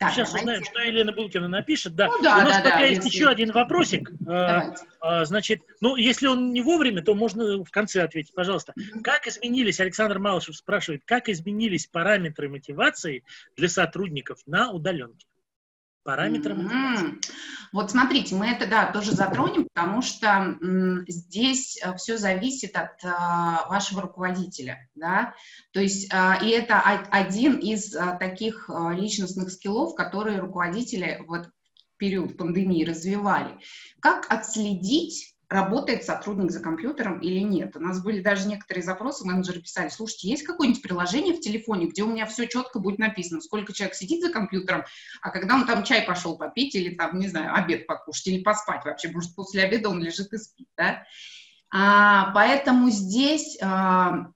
Так, Сейчас давайте. узнаем, что Елена Булкина напишет. Да. Ну, да, У нас да, пока да, есть если... еще один вопросик. А, а, значит, ну, если он не вовремя, то можно в конце ответить, пожалуйста. Mm-hmm. Как изменились, Александр Малышев спрашивает, как изменились параметры мотивации для сотрудников на удаленке? Параметры mm-hmm. Вот смотрите, мы это, да, тоже затронем, потому что м, здесь э, все зависит от а, вашего руководителя, да, то есть, а, и это один из а, таких а, личностных скиллов, которые руководители вот в период пандемии развивали. Как отследить работает сотрудник за компьютером или нет. У нас были даже некоторые запросы, менеджеры писали, слушайте, есть какое-нибудь приложение в телефоне, где у меня все четко будет написано, сколько человек сидит за компьютером, а когда он там чай пошел попить или там, не знаю, обед покушать или поспать вообще, может, после обеда он лежит и спит, да. А, поэтому здесь а,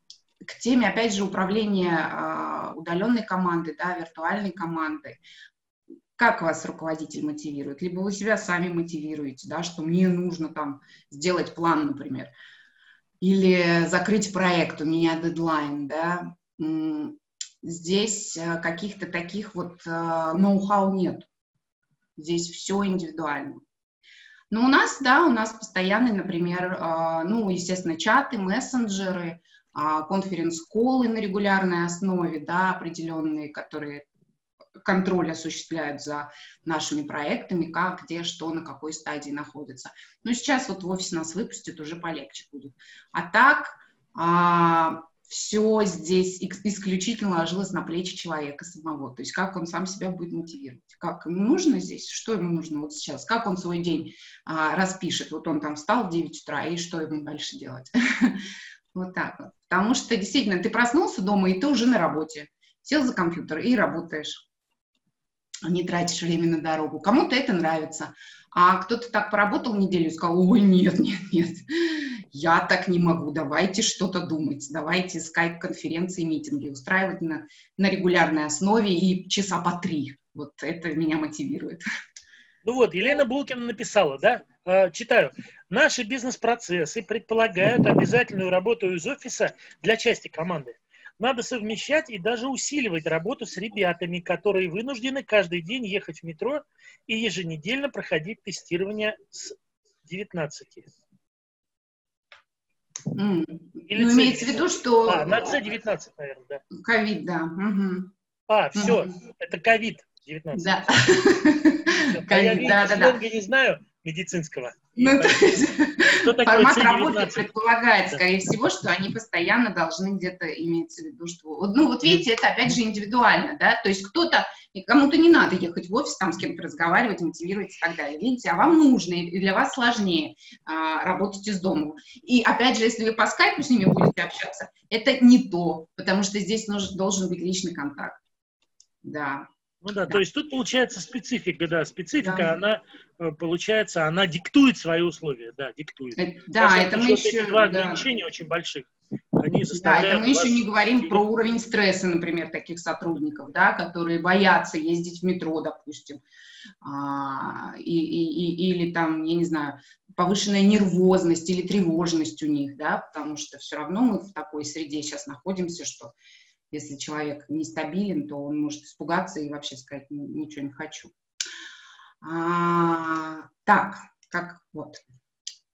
к теме, опять же, управления а, удаленной командой, да, виртуальной командой, как вас руководитель мотивирует? Либо вы себя сами мотивируете, да, что мне нужно там сделать план, например, или закрыть проект, у меня дедлайн, да. Здесь э, каких-то таких вот э, ноу-хау нет. Здесь все индивидуально. Но у нас, да, у нас постоянный, например, э, ну, естественно, чаты, мессенджеры, а, конференц-колы на регулярной основе, да, определенные, которые контроль осуществляют за нашими проектами, как, где, что, на какой стадии находится. Но сейчас вот в офис нас выпустят, уже полегче будет. А так а, все здесь исключительно ложилось на плечи человека самого. То есть как он сам себя будет мотивировать. Как ему нужно здесь, что ему нужно вот сейчас, как он свой день а, распишет. Вот он там встал в 9 утра, и что ему дальше делать? Вот так вот. Потому что действительно ты проснулся дома, и ты уже на работе. Сел за компьютер и работаешь не тратишь время на дорогу. Кому-то это нравится. А кто-то так поработал неделю и сказал, ой, нет, нет, нет, я так не могу, давайте что-то думать, давайте скайп-конференции, митинги устраивать на, на регулярной основе и часа по три. Вот это меня мотивирует. Ну вот, Елена Булкина написала, да, э, читаю. Наши бизнес-процессы предполагают обязательную работу из офиса для части команды. Надо совмещать и даже усиливать работу с ребятами, которые вынуждены каждый день ехать в метро и еженедельно проходить тестирование с 19. Mm. Или ну, имеется в виду, что... А, на C19, наверное, да. Ковид, да. Угу. А, все, угу. это ковид-19. Да. COVID, да, да, да. не знаю медицинского. Ну, то есть, формат работы предполагает, скорее всего, что они постоянно должны где-то иметь в виду, что... Ну, вот видите, это опять же индивидуально, да, то есть кто-то, кому-то не надо ехать в офис, там с кем-то разговаривать, мотивировать и так далее, видите, а вам нужно, и для вас сложнее а, работать из дома. И опять же, если вы по скайпу с ними будете общаться, это не то, потому что здесь нужен, должен быть личный контакт. Да. Ну да, да, то есть тут получается специфика, да, специфика, да. она э, получается, она диктует свои условия, да, диктует. Это, да, Потому это мы еще... Два да. ограничения очень больших. Они да, это мы еще не говорим про уровень стресса, например, таких сотрудников, да, которые боятся ездить в метро, допустим, а, и, и, и, или там, я не знаю, повышенная нервозность или тревожность у них, да, потому что все равно мы в такой среде сейчас находимся, что если человек нестабилен, то он может испугаться и вообще сказать ничего не хочу. А, так, как вот.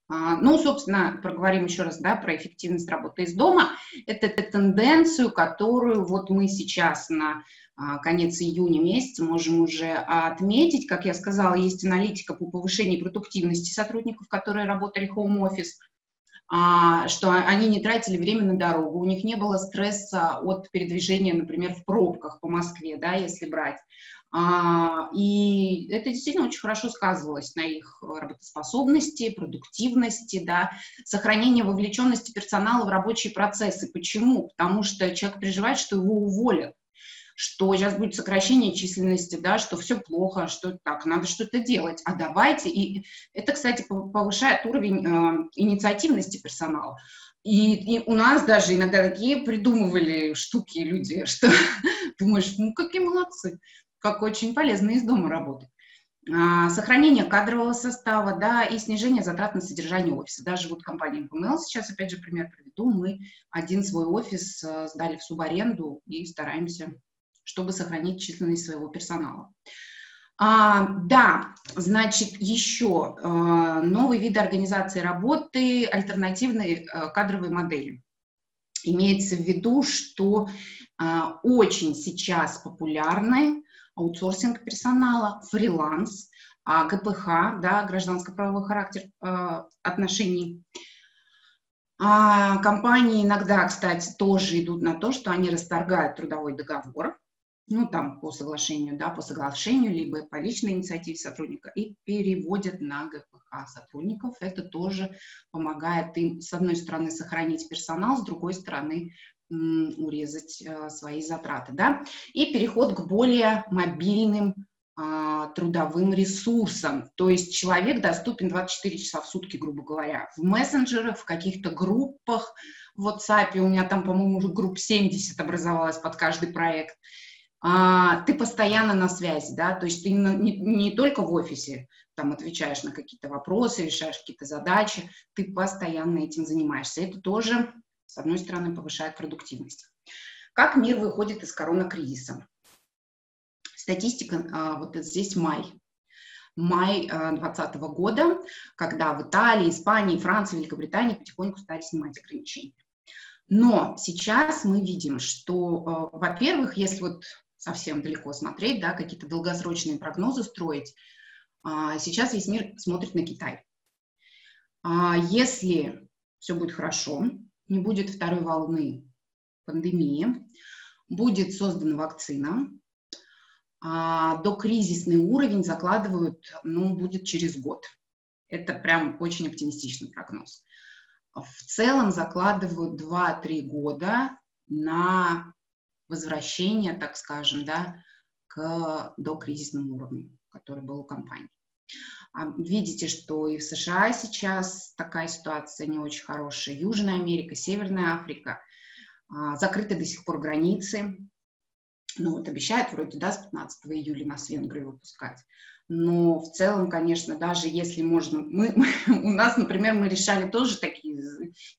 А, ну, собственно, проговорим еще раз, да, про эффективность работы из дома. Это, это тенденцию, которую вот мы сейчас на а, конец июня месяца можем уже отметить. Как я сказала, есть аналитика по повышению продуктивности сотрудников, которые работали home office – что они не тратили время на дорогу, у них не было стресса от передвижения, например, в пробках по Москве, да, если брать. А, и это действительно очень хорошо сказывалось на их работоспособности, продуктивности, да, сохранение вовлеченности персонала в рабочие процессы. Почему? Потому что человек переживает, что его уволят что сейчас будет сокращение численности, да, что все плохо, что так, надо что-то делать, а давайте. И это, кстати, повышает уровень э, инициативности персонала. И, и у нас даже иногда такие придумывали штуки люди, что думаешь, ну какие молодцы, как очень полезно из дома работать. А, сохранение кадрового состава, да, и снижение затрат на содержание офиса. Даже вот компания ML, сейчас опять же пример приведу, мы один свой офис э, сдали в субаренду и стараемся чтобы сохранить численность своего персонала. А, да, значит, еще а, новые виды организации работы, альтернативные а, кадровые модели. Имеется в виду, что а, очень сейчас популярны аутсорсинг персонала, фриланс, а, ГПХ, да, гражданско-правовой характер а, отношений. А компании иногда, кстати, тоже идут на то, что они расторгают трудовой договор, ну, там, по соглашению, да, по соглашению, либо по личной инициативе сотрудника, и переводят на ГПХ сотрудников. Это тоже помогает им, с одной стороны, сохранить персонал, с другой стороны, урезать э, свои затраты, да, и переход к более мобильным а, трудовым ресурсам. То есть человек доступен 24 часа в сутки, грубо говоря, в мессенджерах, в каких-то группах, в WhatsApp, у меня там, по-моему, уже групп 70 образовалось под каждый проект, а, ты постоянно на связи, да, то есть ты не, не только в офисе там отвечаешь на какие-то вопросы, решаешь какие-то задачи, ты постоянно этим занимаешься. Это тоже, с одной стороны, повышает продуктивность. Как мир выходит из коронакризиса? Статистика, а, вот здесь май, май 2020 года, когда в Италии, Испании, Франции, Великобритании потихоньку стали снимать ограничения. Но сейчас мы видим, что, а, во-первых, если вот совсем далеко смотреть, да, какие-то долгосрочные прогнозы строить. А, сейчас весь мир смотрит на Китай. А, если все будет хорошо, не будет второй волны пандемии, будет создана вакцина, а докризисный уровень закладывают, ну, будет через год. Это прям очень оптимистичный прогноз. В целом закладывают 2-3 года на возвращения, так скажем, да, к докризисному уровню, который был у компании. А, видите, что и в США сейчас такая ситуация не очень хорошая. Южная Америка, Северная Африка. А, закрыты до сих пор границы. Ну вот обещают вроде, да, с 15 июля нас в Венгрию выпускать. Но в целом, конечно, даже если можно... Мы, у нас, например, мы решали тоже такие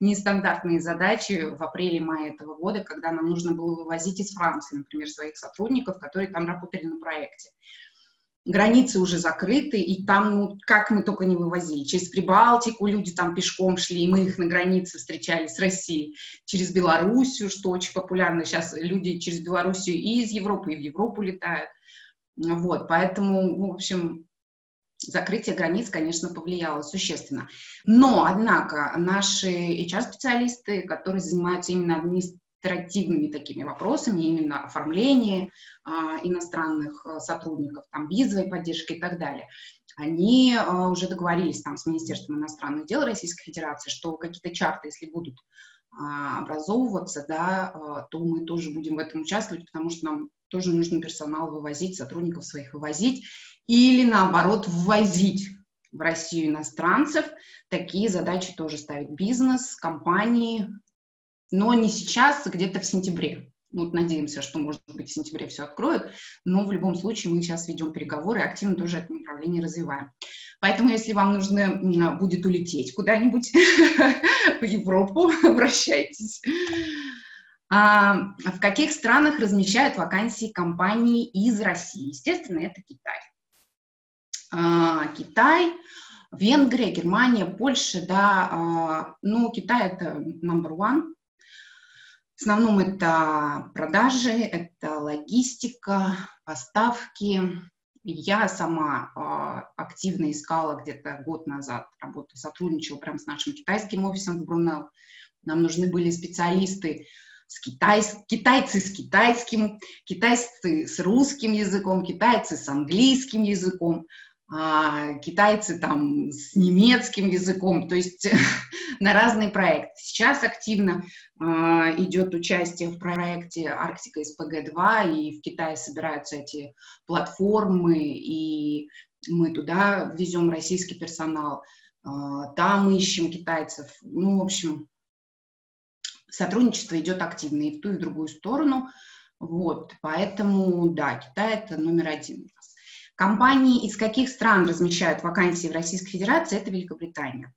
нестандартные задачи в апреле-мае этого года, когда нам нужно было вывозить из Франции, например, своих сотрудников, которые там работали на проекте. Границы уже закрыты, и там, ну, как мы только не вывозили. Через Прибалтику люди там пешком шли, и мы их на границе встречали с Россией. Через Белоруссию, что очень популярно. Сейчас люди через Белоруссию и из Европы, и в Европу летают. Вот, поэтому, ну, в общем, закрытие границ, конечно, повлияло существенно. Но, однако, наши HR-специалисты, которые занимаются именно административными такими вопросами, именно оформление а, иностранных а, сотрудников, там, визовой поддержки и так далее, они а, уже договорились там с Министерством иностранных дел Российской Федерации, что какие-то чарты, если будут а, образовываться, да, а, то мы тоже будем в этом участвовать, потому что нам тоже нужно персонал вывозить, сотрудников своих вывозить, или наоборот ввозить в Россию иностранцев. Такие задачи тоже ставит бизнес, компании, но не сейчас, а где-то в сентябре. Вот надеемся, что, может быть, в сентябре все откроют, но в любом случае мы сейчас ведем переговоры и активно тоже это направление развиваем. Поэтому, если вам нужно будет улететь куда-нибудь в Европу, обращайтесь. А, в каких странах размещают вакансии компании из России? Естественно, это Китай. А, Китай, Венгрия, Германия, Польша, да, а, ну, Китай это number one. В основном это продажи, это логистика, поставки. Я сама активно искала где-то год назад, работу, сотрудничала прямо с нашим китайским офисом в Брунелл. Нам нужны были специалисты, с китайс, китайцы с китайским, китайцы с русским языком, китайцы с английским языком, а, китайцы там с немецким языком, то есть на разные проекты. Сейчас активно а, идет участие в проекте Арктика СПГ-2, и в Китае собираются эти платформы, и мы туда везем российский персонал, а, там ищем китайцев. Ну, в общем, сотрудничество идет активно и в ту, и в другую сторону. Вот, поэтому, да, Китай – это номер один у нас. Компании из каких стран размещают вакансии в Российской Федерации – это Великобритания.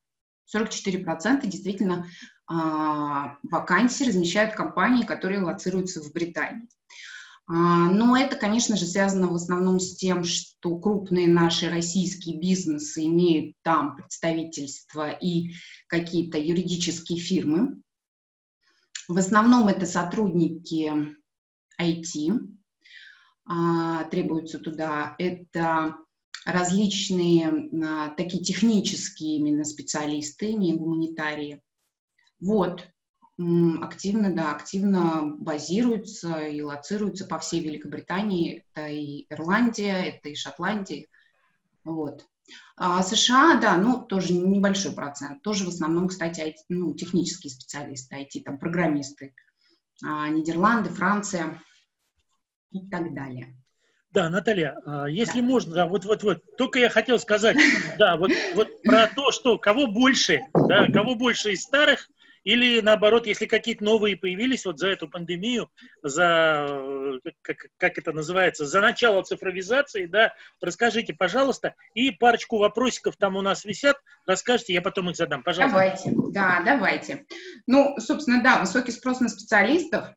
44% действительно а, вакансий размещают компании, которые лоцируются в Британии. А, но это, конечно же, связано в основном с тем, что крупные наши российские бизнесы имеют там представительства и какие-то юридические фирмы. В основном это сотрудники IT, а, требуются туда. Это различные а, такие технические именно специалисты, не гуманитарии. Вот, активно, да, активно базируются и лоцируются по всей Великобритании. Это и Ирландия, это и Шотландия. Вот. А США, да, ну, тоже небольшой процент. Тоже в основном, кстати, IT, ну, технические специалисты, IT, там, программисты. А, Нидерланды, Франция и так далее. Да, Наталья, а, если да. можно, да, вот, вот, вот, только я хотел сказать, да, вот, вот про то, что кого больше, да, кого больше из старых, или наоборот, если какие-то новые появились вот за эту пандемию, за, как, как это называется, за начало цифровизации, да, расскажите, пожалуйста, и парочку вопросиков там у нас висят, расскажите, я потом их задам, пожалуйста. Давайте, да, давайте. Ну, собственно, да, высокий спрос на специалистов,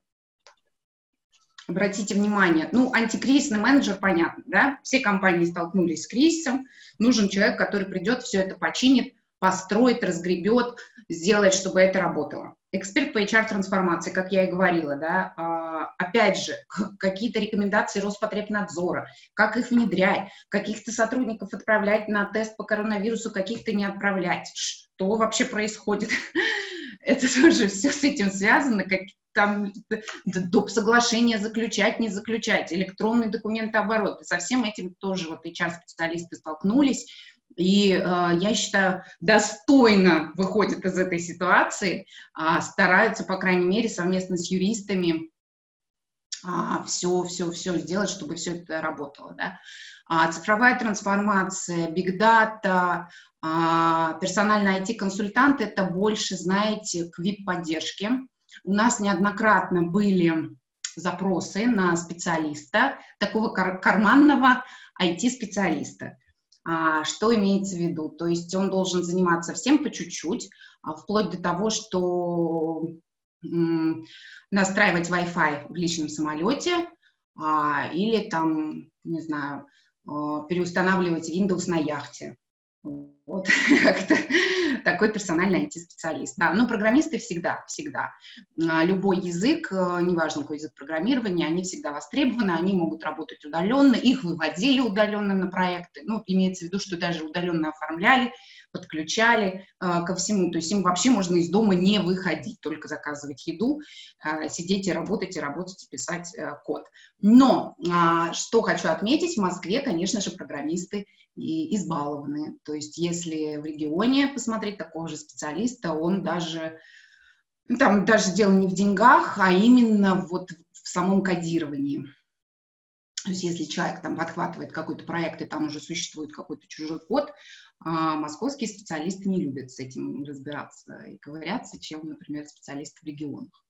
Обратите внимание, ну, антикризисный менеджер, понятно, да, все компании столкнулись с кризисом, нужен человек, который придет, все это починит, построит, разгребет, сделает, чтобы это работало. Эксперт по HR-трансформации, как я и говорила, да, а, опять же, какие-то рекомендации Роспотребнадзора, как их внедрять, каких-то сотрудников отправлять на тест по коронавирусу, каких-то не отправлять. Что вообще происходит? Это тоже все с этим связано, как там доп. соглашения заключать, не заключать, электронный документооборот. И со всем этим тоже вот HR-специалисты столкнулись, и э, я считаю, достойно выходят из этой ситуации, э, стараются, по крайней мере, совместно с юристами а, все, все, все сделать, чтобы все это работало. Да? А, цифровая трансформация, бигдата, а, персональный IT-консультант – это больше, знаете, к вип-поддержке. У нас неоднократно были запросы на специалиста, такого кар- карманного IT-специалиста. А, что имеется в виду? То есть он должен заниматься всем по чуть-чуть, а, вплоть до того, что настраивать Wi-Fi в личном самолете а, или там, не знаю, переустанавливать Windows на яхте. Вот такой персональный IT-специалист. Да, но программисты всегда, всегда. А, любой язык, э, неважно какой язык программирования, они всегда востребованы, они могут работать удаленно, их выводили удаленно на проекты. Ну, имеется в виду, что даже удаленно оформляли, подключали э, ко всему. То есть им вообще можно из дома не выходить, только заказывать еду, э, сидеть и работать, и работать, и писать э, код. Но э, что хочу отметить, в Москве, конечно же, программисты и избалованы. То есть если в регионе посмотреть такого же специалиста, он даже, там даже дело не в деньгах, а именно вот в самом кодировании. То есть если человек там подхватывает какой-то проект, и там уже существует какой-то чужой код, а московские специалисты не любят с этим разбираться и ковыряться, чем, например, специалисты в регионах.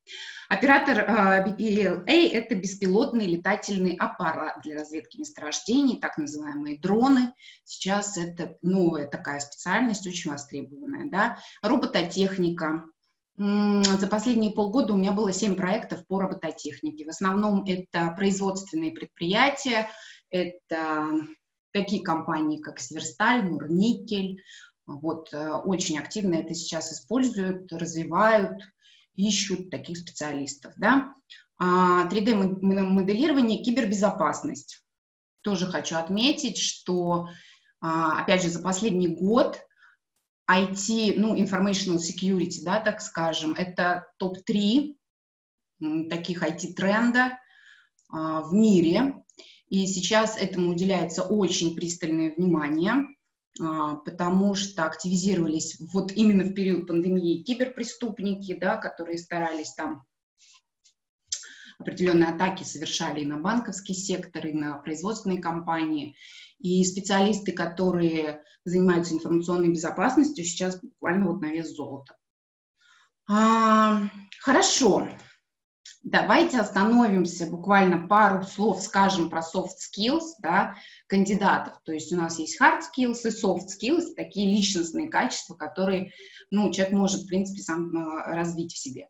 Оператор BPLA а, – это беспилотный летательный аппарат для разведки месторождений, так называемые дроны. Сейчас это новая такая специальность, очень востребованная. Да? Робототехника, за последние полгода у меня было 7 проектов по робототехнике. В основном это производственные предприятия, это такие компании, как Северсталь, Мурникель. Вот, э, очень активно это сейчас используют, развивают, ищут таких специалистов. Да? 3D-моделирование, а, кибербезопасность. Тоже хочу отметить, что, а, опять же, за последний год IT, ну, informational security, да, так скажем, это топ-3 таких IT-тренда в мире. И сейчас этому уделяется очень пристальное внимание, потому что активизировались вот именно в период пандемии киберпреступники, да, которые старались там определенные атаки совершали и на банковский сектор, и на производственные компании. И специалисты, которые занимаются информационной безопасностью, сейчас буквально вот на вес золота. А, хорошо. Давайте остановимся, буквально пару слов скажем про soft skills, да, кандидатов. То есть у нас есть hard skills и soft skills, такие личностные качества, которые, ну, человек может, в принципе, сам а, развить в себе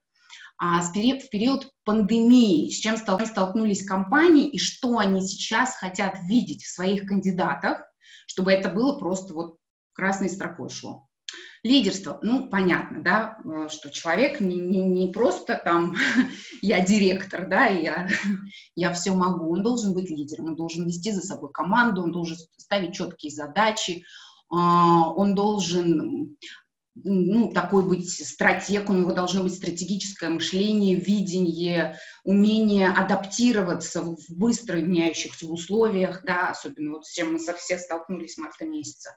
а в период пандемии, с чем столкнулись компании и что они сейчас хотят видеть в своих кандидатах, чтобы это было просто вот красной строкой шло. Лидерство, ну, понятно, да, э, что человек не, не, не просто там я директор, да, я, я все могу, он должен быть лидером, он должен вести за собой команду, он должен ставить четкие задачи, а, он должен ну, такой быть стратег, у него должно быть стратегическое мышление, видение, умение адаптироваться в быстро меняющихся условиях, да, особенно вот с чем мы со всех столкнулись с марта месяца.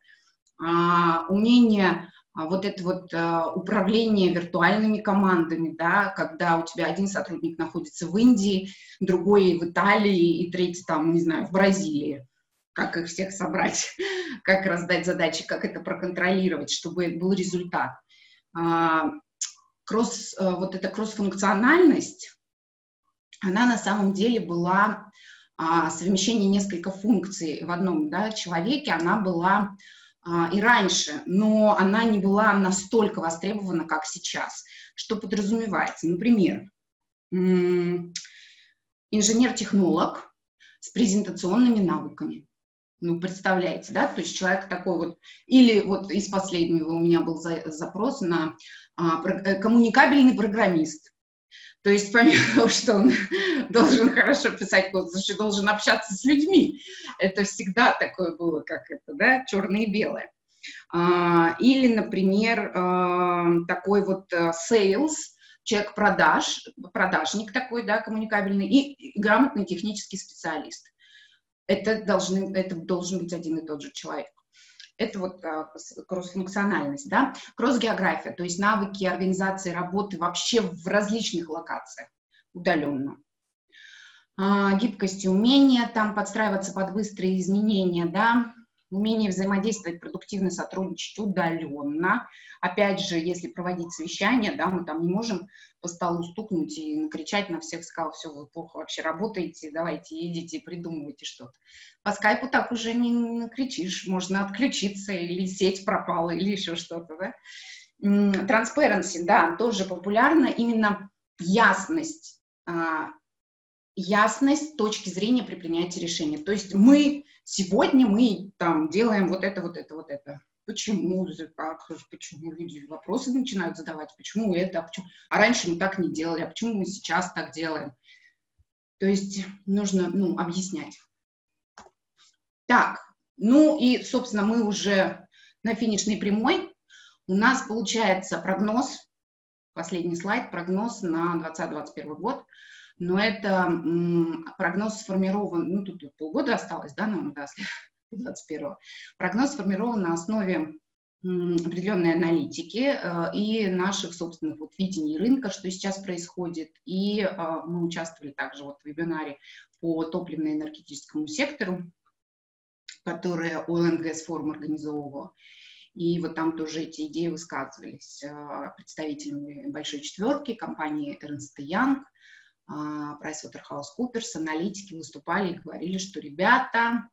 А, умение вот это вот а, управление виртуальными командами, да, когда у тебя один сотрудник находится в Индии, другой в Италии и третий там, не знаю, в Бразилии. Как их всех собрать, как раздать задачи, как это проконтролировать, чтобы был результат. А, кросс, вот эта кросс-функциональность, она на самом деле была а, совмещение нескольких функций в одном да, человеке, она была а, и раньше, но она не была настолько востребована, как сейчас. Что подразумевается? Например, инженер-технолог с презентационными навыками. Ну, представляете, да, то есть человек такой вот, или вот из последнего у меня был за, запрос на а, э, коммуникабельный программист. То есть помимо того, что он должен хорошо писать код, еще должен общаться с людьми. Это всегда такое было, как это, да, черное и белое. А, или, например, а, такой вот э, sales, человек продаж, продажник такой, да, коммуникабельный, и грамотный технический специалист это, должны, это должен быть один и тот же человек. Это вот а, кросс-функциональность, да, кросс-география, то есть навыки организации работы вообще в различных локациях удаленно. А, гибкость и умение там подстраиваться под быстрые изменения, да, умение взаимодействовать, продуктивно сотрудничать удаленно. Опять же, если проводить совещание, да, мы там не можем по столу стукнуть и накричать на всех, сказал, все, вы плохо вообще работаете, давайте едите придумывайте что-то. По скайпу так уже не накричишь, можно отключиться, или сеть пропала, или еще что-то, да. Transparency, да, тоже популярно, именно ясность, а, ясность точки зрения при принятии решения. То есть мы сегодня мы там делаем вот это, вот это, вот это. Почему, как, почему люди вопросы начинают задавать, почему это, а, почему? а раньше мы так не делали, а почему мы сейчас так делаем? То есть нужно ну, объяснять. Так, ну и, собственно, мы уже на финишной прямой. У нас получается прогноз, последний слайд, прогноз на 2021 год но это прогноз сформирован, ну тут, тут полгода осталось, да, нам до 21 Прогноз сформирован на основе определенной аналитики э, и наших собственных вот видений рынка, что сейчас происходит. И э, мы участвовали также вот в вебинаре по топливно-энергетическому сектору, который Gas Forum организовывал. И вот там тоже эти идеи высказывались э, представителями большой четверки, компании Young, а, PricewaterhouseCoopers, аналитики выступали и говорили, что ребята,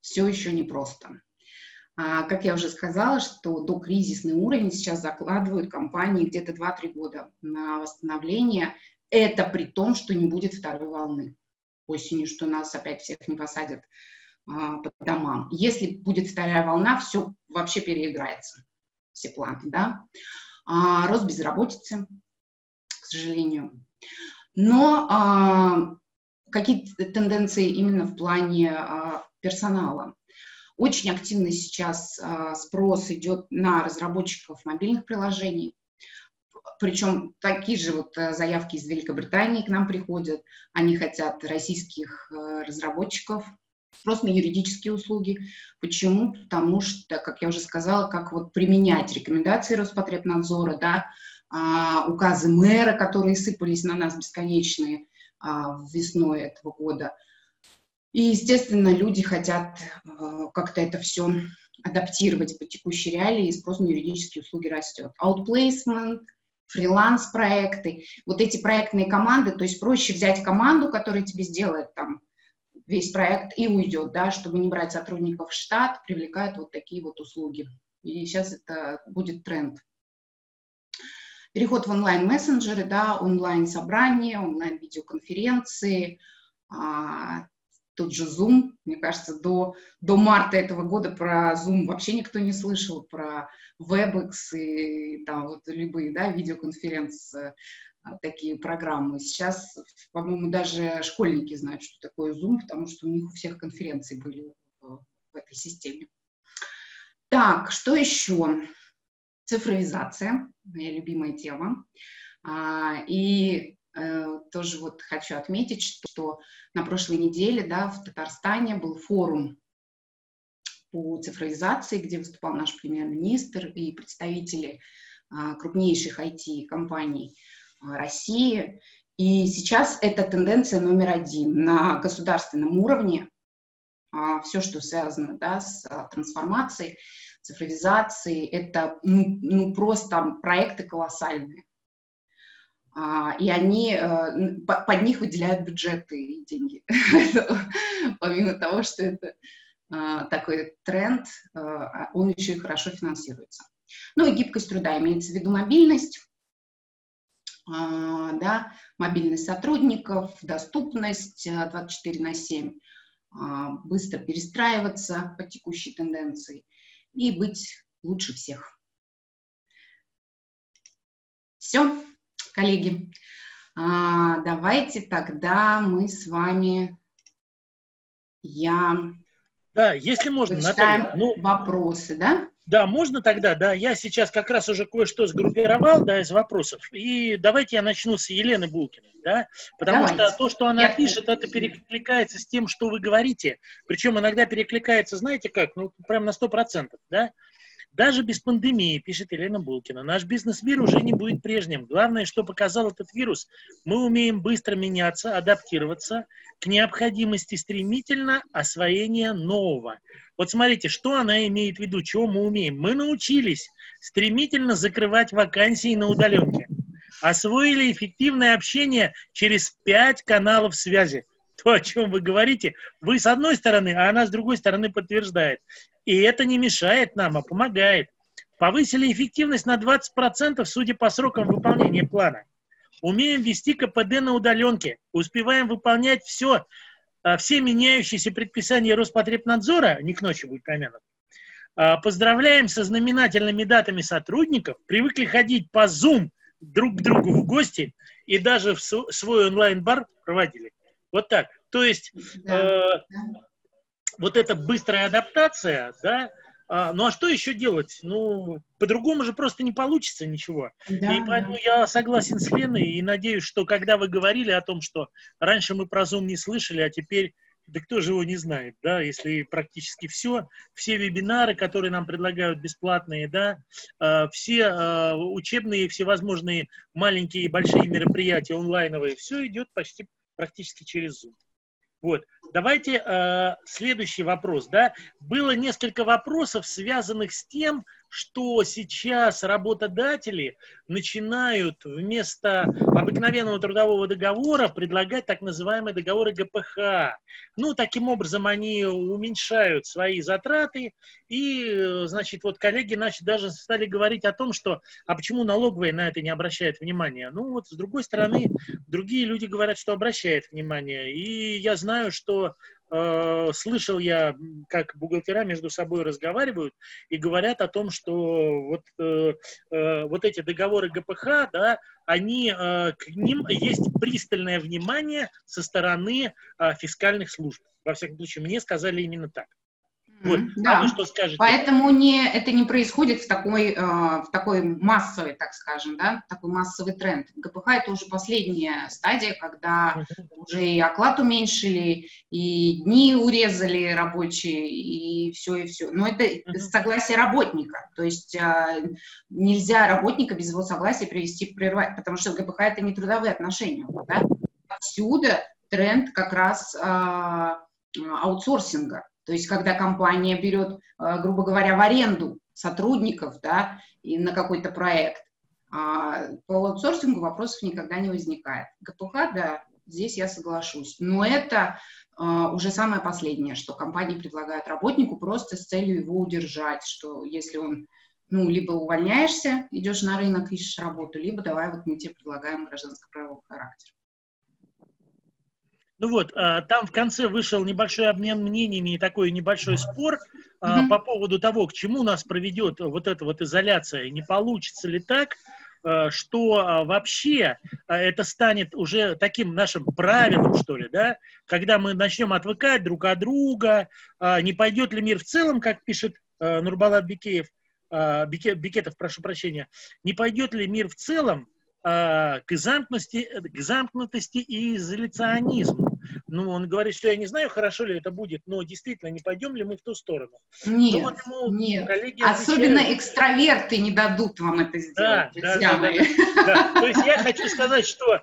все еще непросто. А, как я уже сказала, что до кризисный уровень сейчас закладывают компании где-то 2-3 года на восстановление. Это при том, что не будет второй волны осенью, что нас опять всех не посадят а, по домам. Если будет вторая волна, все вообще переиграется, все планы, да. А, рост безработицы, к сожалению, но а, какие тенденции именно в плане а, персонала? Очень активно сейчас а, спрос идет на разработчиков мобильных приложений. причем такие же вот э, заявки из Великобритании к нам приходят. Они хотят российских э, разработчиков, просто на юридические услуги. Почему? Потому что, как я уже сказала, как вот применять рекомендации Роспотребнадзора, да, указы мэра, которые сыпались на нас бесконечные а, весной этого года. И, естественно, люди хотят а, как-то это все адаптировать по текущей реалии, и спрос на юридические услуги растет. Outplacement, фриланс-проекты, вот эти проектные команды, то есть проще взять команду, которая тебе сделает там весь проект и уйдет, да, чтобы не брать сотрудников в штат, привлекают вот такие вот услуги. И сейчас это будет тренд. Переход в онлайн-мессенджеры, да, онлайн-собрания, онлайн-видеоконференции, а, тот же Zoom, мне кажется, до, до марта этого года про Zoom вообще никто не слышал, про WebEx и там вот любые, да, видеоконференции, а, такие программы. Сейчас, по-моему, даже школьники знают, что такое Zoom, потому что у них у всех конференции были в, в этой системе. Так, что еще? Цифровизация, моя любимая тема. А, и Э, тоже вот хочу отметить, что на прошлой неделе да, в Татарстане был форум по цифровизации, где выступал наш премьер-министр и представители а, крупнейших IT-компаний а, России. И сейчас это тенденция номер один на государственном уровне. Все, что связано да, с трансформацией, цифровизацией, это ну, ну, просто проекты колоссальные. А, и они, э, под них выделяют бюджеты и деньги. Помимо того, что это а, такой тренд, э, а он еще и хорошо финансируется. Ну и гибкость труда имеется в виду мобильность, да, мобильность сотрудников, доступность 24 э, на 7, быстро перестраиваться по текущей тенденции и быть лучше всех. Все. Коллеги, а, давайте тогда мы с вами, я... Да, если можно, Наталья. Ну, вопросы, да? Да, можно тогда, да. Я сейчас как раз уже кое-что сгруппировал, да, из вопросов. И давайте я начну с Елены Булкиной, да, потому давайте. что то, что она я пишет, это перекликается с тем, что вы говорите. Причем иногда перекликается, знаете как, ну, прям на сто процентов, да. Даже без пандемии, пишет Елена Булкина, наш бизнес-мир уже не будет прежним. Главное, что показал этот вирус, мы умеем быстро меняться, адаптироваться к необходимости стремительно освоения нового. Вот смотрите, что она имеет в виду, чего мы умеем. Мы научились стремительно закрывать вакансии на удаленке. Освоили эффективное общение через пять каналов связи то, о чем вы говорите, вы с одной стороны, а она с другой стороны подтверждает. И это не мешает нам, а помогает. Повысили эффективность на 20%, судя по срокам выполнения плана. Умеем вести КПД на удаленке. Успеваем выполнять все, а, все меняющиеся предписания Роспотребнадзора, не к ночи будет помянут. А, поздравляем со знаменательными датами сотрудников. Привыкли ходить по Zoom друг к другу в гости и даже в свой онлайн-бар проводили. Вот так. То есть да. э, вот эта быстрая адаптация, да, а, ну а что еще делать? Ну, по-другому же просто не получится ничего. Да, и поэтому я согласен с Леной и надеюсь, что когда вы говорили о том, что раньше мы про Zoom не слышали, а теперь, да кто же его не знает, да, если практически все, все вебинары, которые нам предлагают бесплатные, да, а, все а, учебные, всевозможные маленькие и большие мероприятия онлайновые, все идет почти практически через Zoom. Вот. Давайте э, следующий вопрос. Да? Было несколько вопросов, связанных с тем, что сейчас работодатели начинают вместо обыкновенного трудового договора предлагать так называемые договоры ГПХ. Ну, таким образом они уменьшают свои затраты, и, значит, вот коллеги значит, даже стали говорить о том, что, а почему налоговые на это не обращают внимания? Ну, вот с другой стороны, другие люди говорят, что обращают внимание, и я знаю, что Э, слышал я, как бухгалтера между собой разговаривают и говорят о том, что вот, э, э, вот эти договоры ГПХ, да, они, к ним есть пристальное внимание со стороны фискальных служб. Во всяком случае, мне сказали именно так. Вот. Да. А вы что скажете? Поэтому не, это не происходит в такой, э, в такой массовый, так скажем, да, такой массовый тренд. ГПХ это уже последняя стадия, когда уже и оклад уменьшили, и дни урезали рабочие, и все, и все. Но это согласие работника, то есть э, нельзя работника без его согласия привести прервать, потому что ГПХ это не трудовые отношения. Да? Отсюда тренд как раз э, аутсорсинга то есть, когда компания берет, э, грубо говоря, в аренду сотрудников да, и на какой-то проект, а по аутсорсингу вопросов никогда не возникает. ГПХ, да, здесь я соглашусь. Но это uh, уже самое последнее, что компании предлагают работнику просто с целью его удержать, что если он, ну, либо увольняешься, идешь на рынок, ищешь работу, либо давай вот мы тебе предлагаем гражданско-правовой характер. Ну вот, а, там в конце вышел небольшой обмен мнениями и такой небольшой спор mm-hmm. по поводу того, к чему нас проведет вот эта вот изоляция. Не получится ли так, а, что вообще это станет уже таким нашим правилом, что ли, да, когда мы начнем отвыкать друг от друга, не пойдет ли мир в целом, как пишет Нурбалат Бекеев, Бекетов, прошу прощения, не пойдет ли мир в целом к замкнутости, к замкнутости и изоляционизму. Ну, он говорит, что я не знаю, хорошо ли это будет, но действительно, не пойдем ли мы в ту сторону? Нет, вот ему нет. Особенно отвечают, экстраверты не дадут вам это сделать, да, да, да, да, да. То есть я хочу сказать, что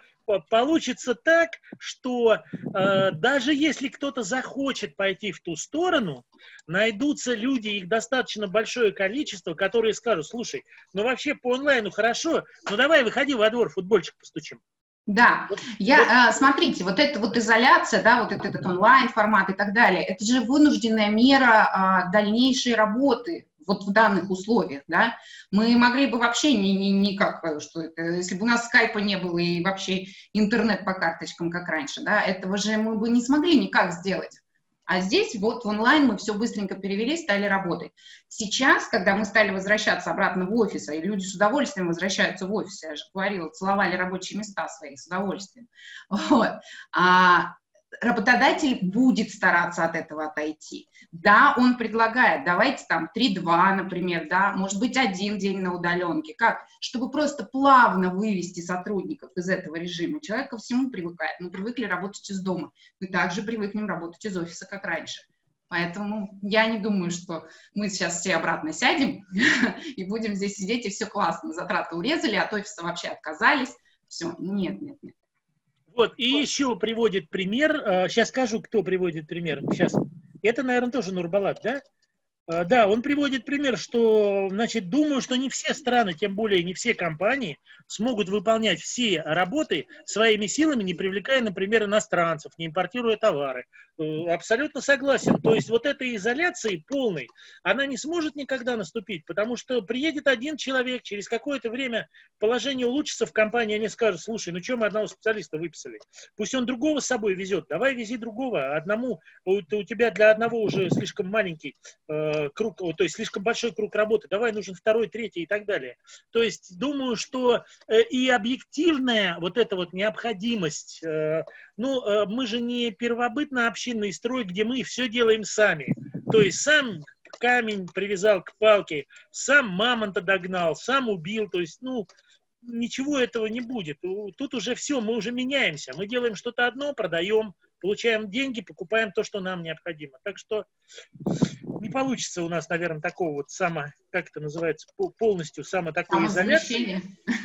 получится так, что э, даже если кто-то захочет пойти в ту сторону, найдутся люди, их достаточно большое количество, которые скажут, слушай, ну вообще по онлайну хорошо, ну давай выходи во двор, футбольчик постучим. Да, я, а, смотрите, вот эта вот изоляция, да, вот этот, этот онлайн-формат и так далее, это же вынужденная мера а, дальнейшей работы вот в данных условиях, да, мы могли бы вообще не, не, никак, что это, если бы у нас скайпа не было и вообще интернет по карточкам, как раньше, да, этого же мы бы не смогли никак сделать. А здесь вот в онлайн мы все быстренько перевели, стали работать. Сейчас, когда мы стали возвращаться обратно в офис, и люди с удовольствием возвращаются в офис, я же говорила, целовали рабочие места свои с удовольствием, вот, а работодатель будет стараться от этого отойти. Да, он предлагает, давайте там 3-2, например, да, может быть, один день на удаленке. Как? Чтобы просто плавно вывести сотрудников из этого режима. Человек ко всему привыкает. Мы привыкли работать из дома. Мы также привыкнем работать из офиса, как раньше. Поэтому я не думаю, что мы сейчас все обратно сядем и будем здесь сидеть, и все классно. Затраты урезали, от офиса вообще отказались. Все, нет, нет, нет. Вот, и еще приводит пример, сейчас э, скажу, кто приводит пример, сейчас. Это, наверное, тоже Нурбалат, да? А, да, он приводит пример, что, значит, думаю, что не все страны, тем более не все компании смогут выполнять все работы своими силами, не привлекая, например, иностранцев, не импортируя товары. Э, абсолютно согласен. То есть вот этой изоляции полной, она не сможет никогда наступить, потому что приедет один человек, через какое-то время положение улучшится в компании, они скажут, слушай, ну что мы одного специалиста выписали? Пусть он другого с собой везет, давай вези другого. Одному, у, у тебя для одного уже слишком маленький э, Э, круг, то есть слишком большой круг работы, давай нужен второй, третий и так далее. То есть думаю, что э, и объективная вот эта вот необходимость, э, ну, мы же не первобытно-общинный строй, где мы все делаем сами. То есть сам камень привязал к палке, сам мамонта догнал, сам убил, то есть, ну, ничего этого не будет. Тут уже все, мы уже меняемся. Мы делаем что-то одно, продаем, получаем деньги, покупаем то, что нам необходимо. Так что не получится у нас, наверное, такого вот само, как это называется, полностью само такой изоляции.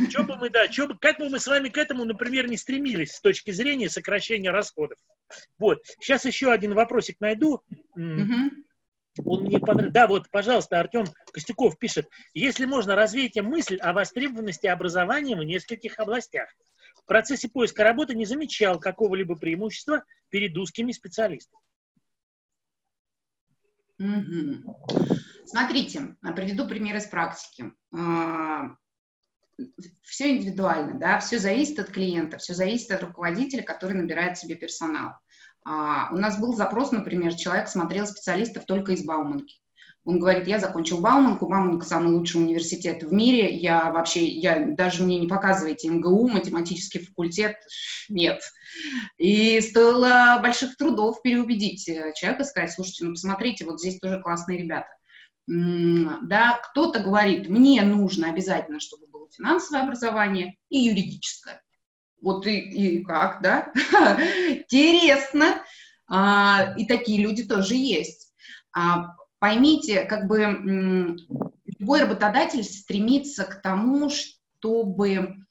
Что бы мы, да, что бы, как бы мы с вами к этому, например, не стремились с точки зрения сокращения расходов. Вот. Сейчас еще один вопросик найду. Он мне понравился. Да, вот, пожалуйста, Артем Костюков пишет. Если можно, развейте мысль о востребованности образования в нескольких областях. Процессе поиска работы не замечал какого-либо преимущества перед узкими специалистами. Смотрите, приведу пример из практики. А, все индивидуально, да, все зависит от клиента, все зависит от руководителя, который набирает себе персонал. А, у нас был запрос, например, человек смотрел специалистов только из Бауманки. Он говорит, я закончил Бауманку, Бауманка самый лучший университет в мире, я вообще, я даже мне не показываете МГУ, математический факультет, нет. И стоило больших трудов переубедить э, человека, сказать, слушайте, ну посмотрите, вот здесь тоже классные ребята. Да, кто-то говорит, мне нужно обязательно, чтобы было финансовое образование и юридическое. Вот и, и как, да? Интересно. А, и такие люди тоже есть. А, поймите, как бы любой работодатель стремится к тому, чтобы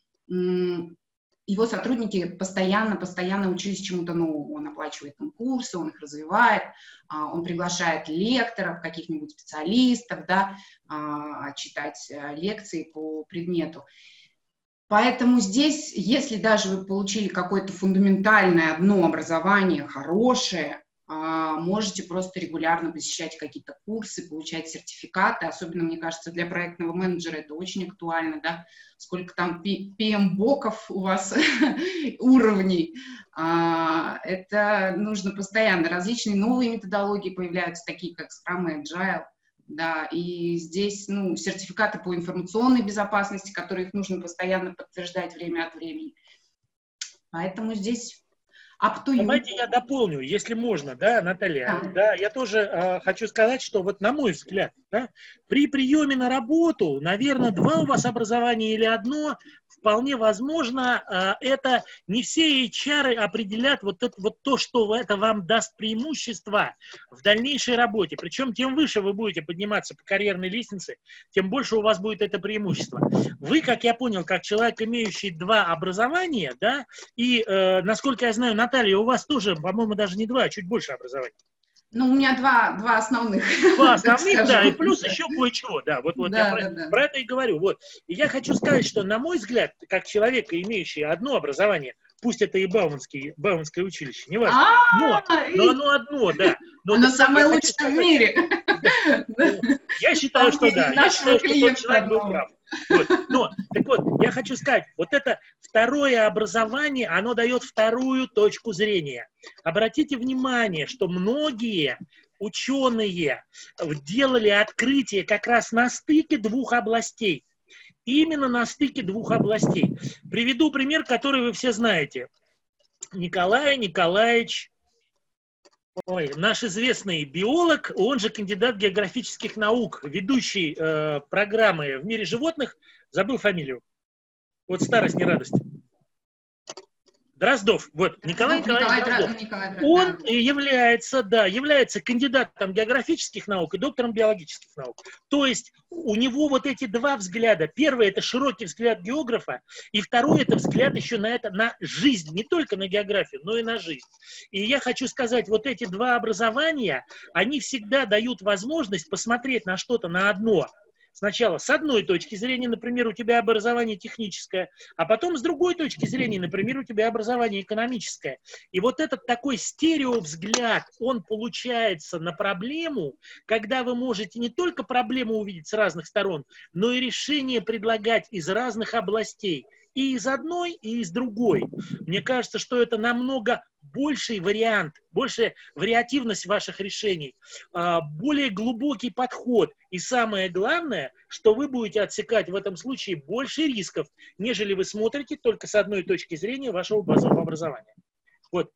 его сотрудники постоянно, постоянно учились чему-то новому. Он оплачивает им курсы, он их развивает, а, он приглашает лекторов, каких-нибудь специалистов, да, а, читать э, лекции по предмету. Поэтому здесь, если даже вы получили какое-то фундаментальное одно образование, хорошее, можете просто регулярно посещать какие-то курсы, получать сертификаты. Особенно, мне кажется, для проектного менеджера это очень актуально, да, сколько там PM-боков у вас уровней. А, это нужно постоянно. Различные новые методологии появляются, такие как Scrum и Agile. Да, и здесь ну, сертификаты по информационной безопасности, которые их нужно постоянно подтверждать время от времени. Поэтому здесь you. Давайте я дополню, если можно, да, Наталья. Да, да я тоже э, хочу сказать, что вот на мой взгляд, да, при приеме на работу, наверное, два у вас образования или одно, вполне возможно, э, это не все HR определят вот, это, вот то, что это вам даст преимущество в дальнейшей работе. Причем тем выше вы будете подниматься по карьерной лестнице, тем больше у вас будет это преимущество. Вы, как я понял, как человек, имеющий два образования, да, и, э, насколько я знаю, Наталья, у вас тоже, по-моему, даже не два, а чуть больше образования. Ну, у меня два, два основных. Два основных, да, и плюс еще кое-чего, да. Вот, вот да, я да, про, да. про это и говорю. Вот. И я хочу сказать, что, на мой взгляд, как человек, имеющий одно образование, пусть это и Бауманский, Бауманское училище, не важно, а, но, но оно одно, да. Но оно самое лучшее в мире. Я считаю, что да. Я считаю, что тот человек был прав. Вот. Но, так вот, я хочу сказать, вот это второе образование, оно дает вторую точку зрения. Обратите внимание, что многие ученые делали открытие как раз на стыке двух областей. Именно на стыке двух областей. Приведу пример, который вы все знаете. Николай Николаевич Ой, наш известный биолог, он же кандидат географических наук, ведущий э, программы в мире животных, забыл фамилию. Вот старость не радость. Дроздов, вот, Николай Николаевич Дроздов. Николай, он да. является, да, является кандидатом географических наук и доктором биологических наук. То есть у него вот эти два взгляда. Первый – это широкий взгляд географа, и второй – это взгляд еще на это, на жизнь, не только на географию, но и на жизнь. И я хочу сказать, вот эти два образования, они всегда дают возможность посмотреть на что-то, на одно – Сначала с одной точки зрения, например, у тебя образование техническое, а потом с другой точки зрения, например, у тебя образование экономическое. И вот этот такой стереовзгляд, он получается на проблему, когда вы можете не только проблему увидеть с разных сторон, но и решение предлагать из разных областей – и из одной, и из другой. Мне кажется, что это намного больший вариант, большая вариативность ваших решений, а, более глубокий подход. И самое главное, что вы будете отсекать в этом случае больше рисков, нежели вы смотрите только с одной точки зрения вашего базового образования. Вот.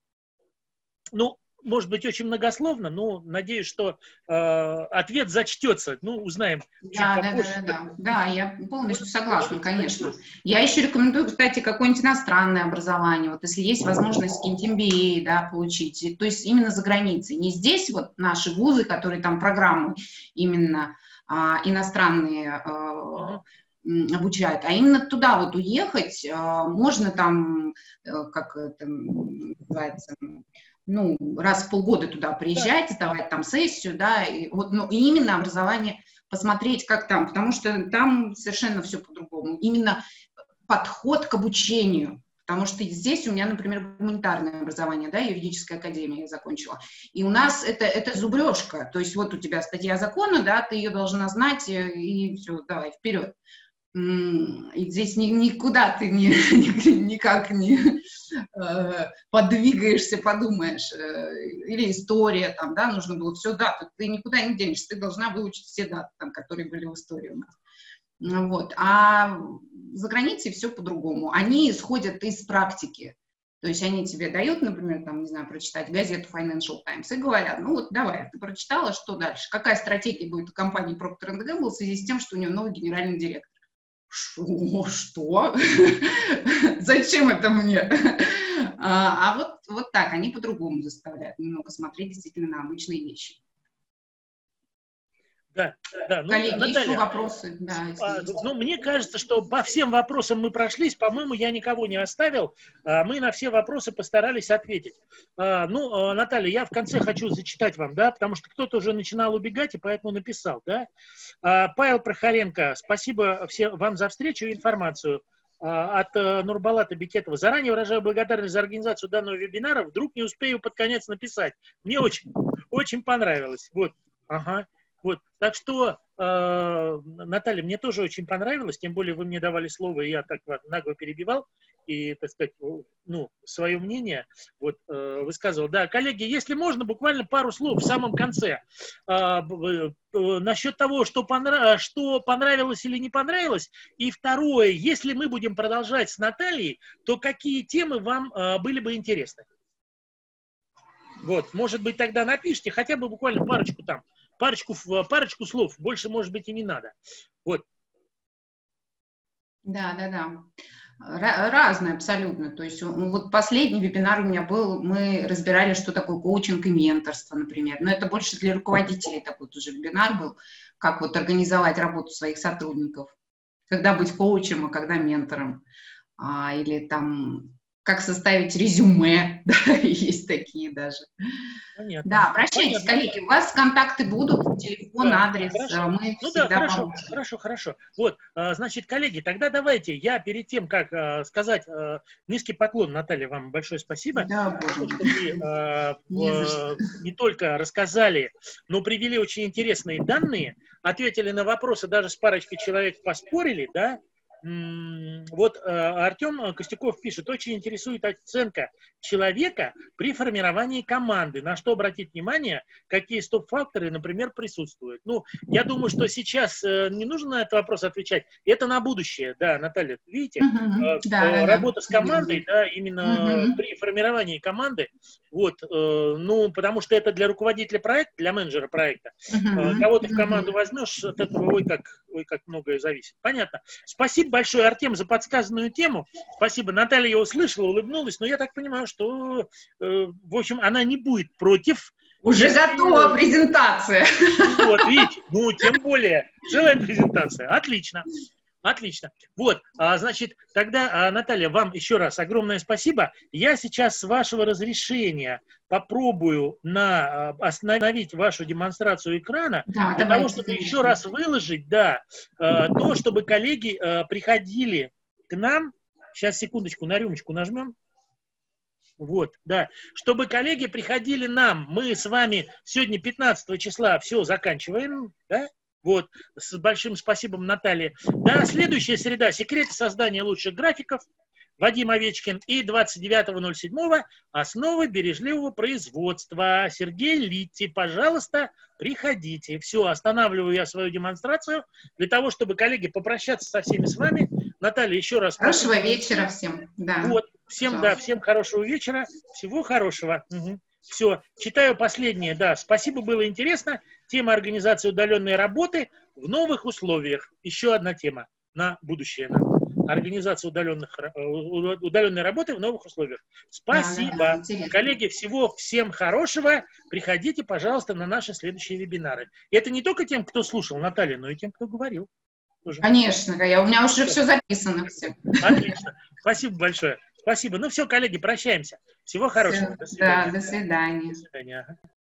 Ну, может быть, очень многословно, но надеюсь, что э, ответ зачтется. Ну, узнаем. Да, да, да, да, да. Да, я полностью согласна, конечно. Я еще рекомендую, кстати, какое-нибудь иностранное образование. Вот если есть возможность какие-нибудь MBA, да, получить. То есть именно за границей. Не здесь вот наши вузы, которые там программы именно а, иностранные а, обучают, а именно туда вот уехать, а, можно там, э, как это называется, ну, раз в полгода туда приезжать, сдавать там сессию, да, и вот, ну, и именно образование посмотреть, как там, потому что там совершенно все по-другому. Именно подход к обучению, потому что здесь у меня, например, гуманитарное образование, да, юридическая академия я закончила, и у нас это, это зубрежка, то есть вот у тебя статья закона, да, ты ее должна знать, э, и все, давай, вперед. И здесь ни, никуда ты не, никак не э, подвигаешься, подумаешь. Э, или история, там, да, нужно было все даты. Ты никуда не денешься, ты должна выучить все даты, там, которые были в истории у нас. Вот. А за границей все по-другому. Они исходят из практики. То есть они тебе дают, например, там, не знаю, прочитать газету Financial Times и говорят, ну вот давай, ты прочитала, что дальше? Какая стратегия будет у компании Procter Gamble в связи с тем, что у нее новый генеральный директор? Что? Что? Зачем это мне? А, а вот, вот так, они по-другому заставляют немного смотреть действительно на обычные вещи. Да, да. Ну, Коллеги, Наталья, еще вопросы? Да, а, ну, мне кажется, что по всем вопросам мы прошлись. По-моему, я никого не оставил. А, мы на все вопросы постарались ответить. А, ну, а, Наталья, я в конце хочу зачитать вам, да, потому что кто-то уже начинал убегать, и поэтому написал, да. А, Павел Прохоренко, спасибо всем вам за встречу и информацию а, от э, Нурбалата Бекетова. Заранее выражаю благодарность за организацию данного вебинара. Вдруг не успею под конец написать. Мне очень, очень понравилось. Вот. Ага. Вот. Так что, э, Наталья, мне тоже очень понравилось, тем более вы мне давали слово, и я так нагло перебивал и, так сказать, ну, свое мнение вот, э, высказывал. Да, коллеги, если можно, буквально пару слов в самом конце. Э, э, насчет того, что, понрав... что понравилось или не понравилось. И второе, если мы будем продолжать с Натальей, то какие темы вам э, были бы интересны? Вот, может быть, тогда напишите хотя бы буквально парочку там парочку, парочку слов, больше, может быть, и не надо. Вот. Да, да, да. Разное абсолютно. То есть вот последний вебинар у меня был, мы разбирали, что такое коучинг и менторство, например. Но это больше для руководителей такой тоже вебинар был, как вот организовать работу своих сотрудников, когда быть коучем, а когда ментором. А, или там как составить резюме, да, есть такие даже. Понятно. Да, обращайтесь, Понятно. коллеги, у вас контакты будут, телефон, да, адрес, хорошо. А мы ну всегда да, хорошо, поможем. хорошо, хорошо. Вот, а, значит, коллеги, тогда давайте, я перед тем, как а, сказать низкий поклон, Наталья, вам большое спасибо, да, что вы не только рассказали, но привели очень интересные данные, ответили на вопросы, даже с парочкой человек поспорили, да, вот э, Артем Костяков пишет, очень интересует оценка человека при формировании команды, на что обратить внимание, какие стоп-факторы, например, присутствуют. Ну, я думаю, что сейчас э, не нужно на этот вопрос отвечать, это на будущее, да, Наталья, видите, да, работа да. с командой, да, именно при формировании команды, вот, ну, потому что это для руководителя проекта, для менеджера проекта, кого ты в команду возьмешь, от этого, ой, как, ой, как многое зависит. Понятно. Спасибо большое, Артем, за подсказанную тему. Спасибо. Наталья ее услышала, улыбнулась, но я так понимаю, что, э, в общем, она не будет против. Уже готова презентация. Вот, видите, ну, тем более, целая презентация. Отлично. Отлично. Вот, а, значит, тогда, а, Наталья, вам еще раз огромное спасибо. Я сейчас, с вашего разрешения, попробую на, а, остановить вашу демонстрацию экрана, да, для того, чтобы еще раз выложить, да, то, чтобы коллеги приходили к нам. Сейчас, секундочку, на рюмочку нажмем. Вот, да. Чтобы коллеги приходили нам, мы с вами сегодня 15 числа все заканчиваем, да? Вот, с большим спасибо, Наталье. Да, следующая среда. Секреты создания лучших графиков. Вадим Овечкин. И 29.07. Основы бережливого производства. Сергей Литти. Пожалуйста, приходите. Все, останавливаю я свою демонстрацию для того, чтобы, коллеги, попрощаться со всеми с вами. Наталья, еще раз. Хорошего спасибо. вечера всем. Да. Вот, всем, Пожалуйста. да, всем хорошего вечера. Всего хорошего. Угу. Все, читаю последнее. Да, спасибо, было интересно. Тема организации удаленной работы в новых условиях. Еще одна тема на будущее. Организация удаленных, э, удаленной работы в новых условиях. Спасибо. Да, да, Коллеги, всего всем хорошего. Приходите, пожалуйста, на наши следующие вебинары. И это не только тем, кто слушал Наталья, но и тем, кто говорил. Тоже. Конечно, я, у меня уже все записано. Все. Отлично. Спасибо большое. Спасибо. Ну все, коллеги, прощаемся. Всего хорошего. Все. До свидания. Да, до свидания. До свидания.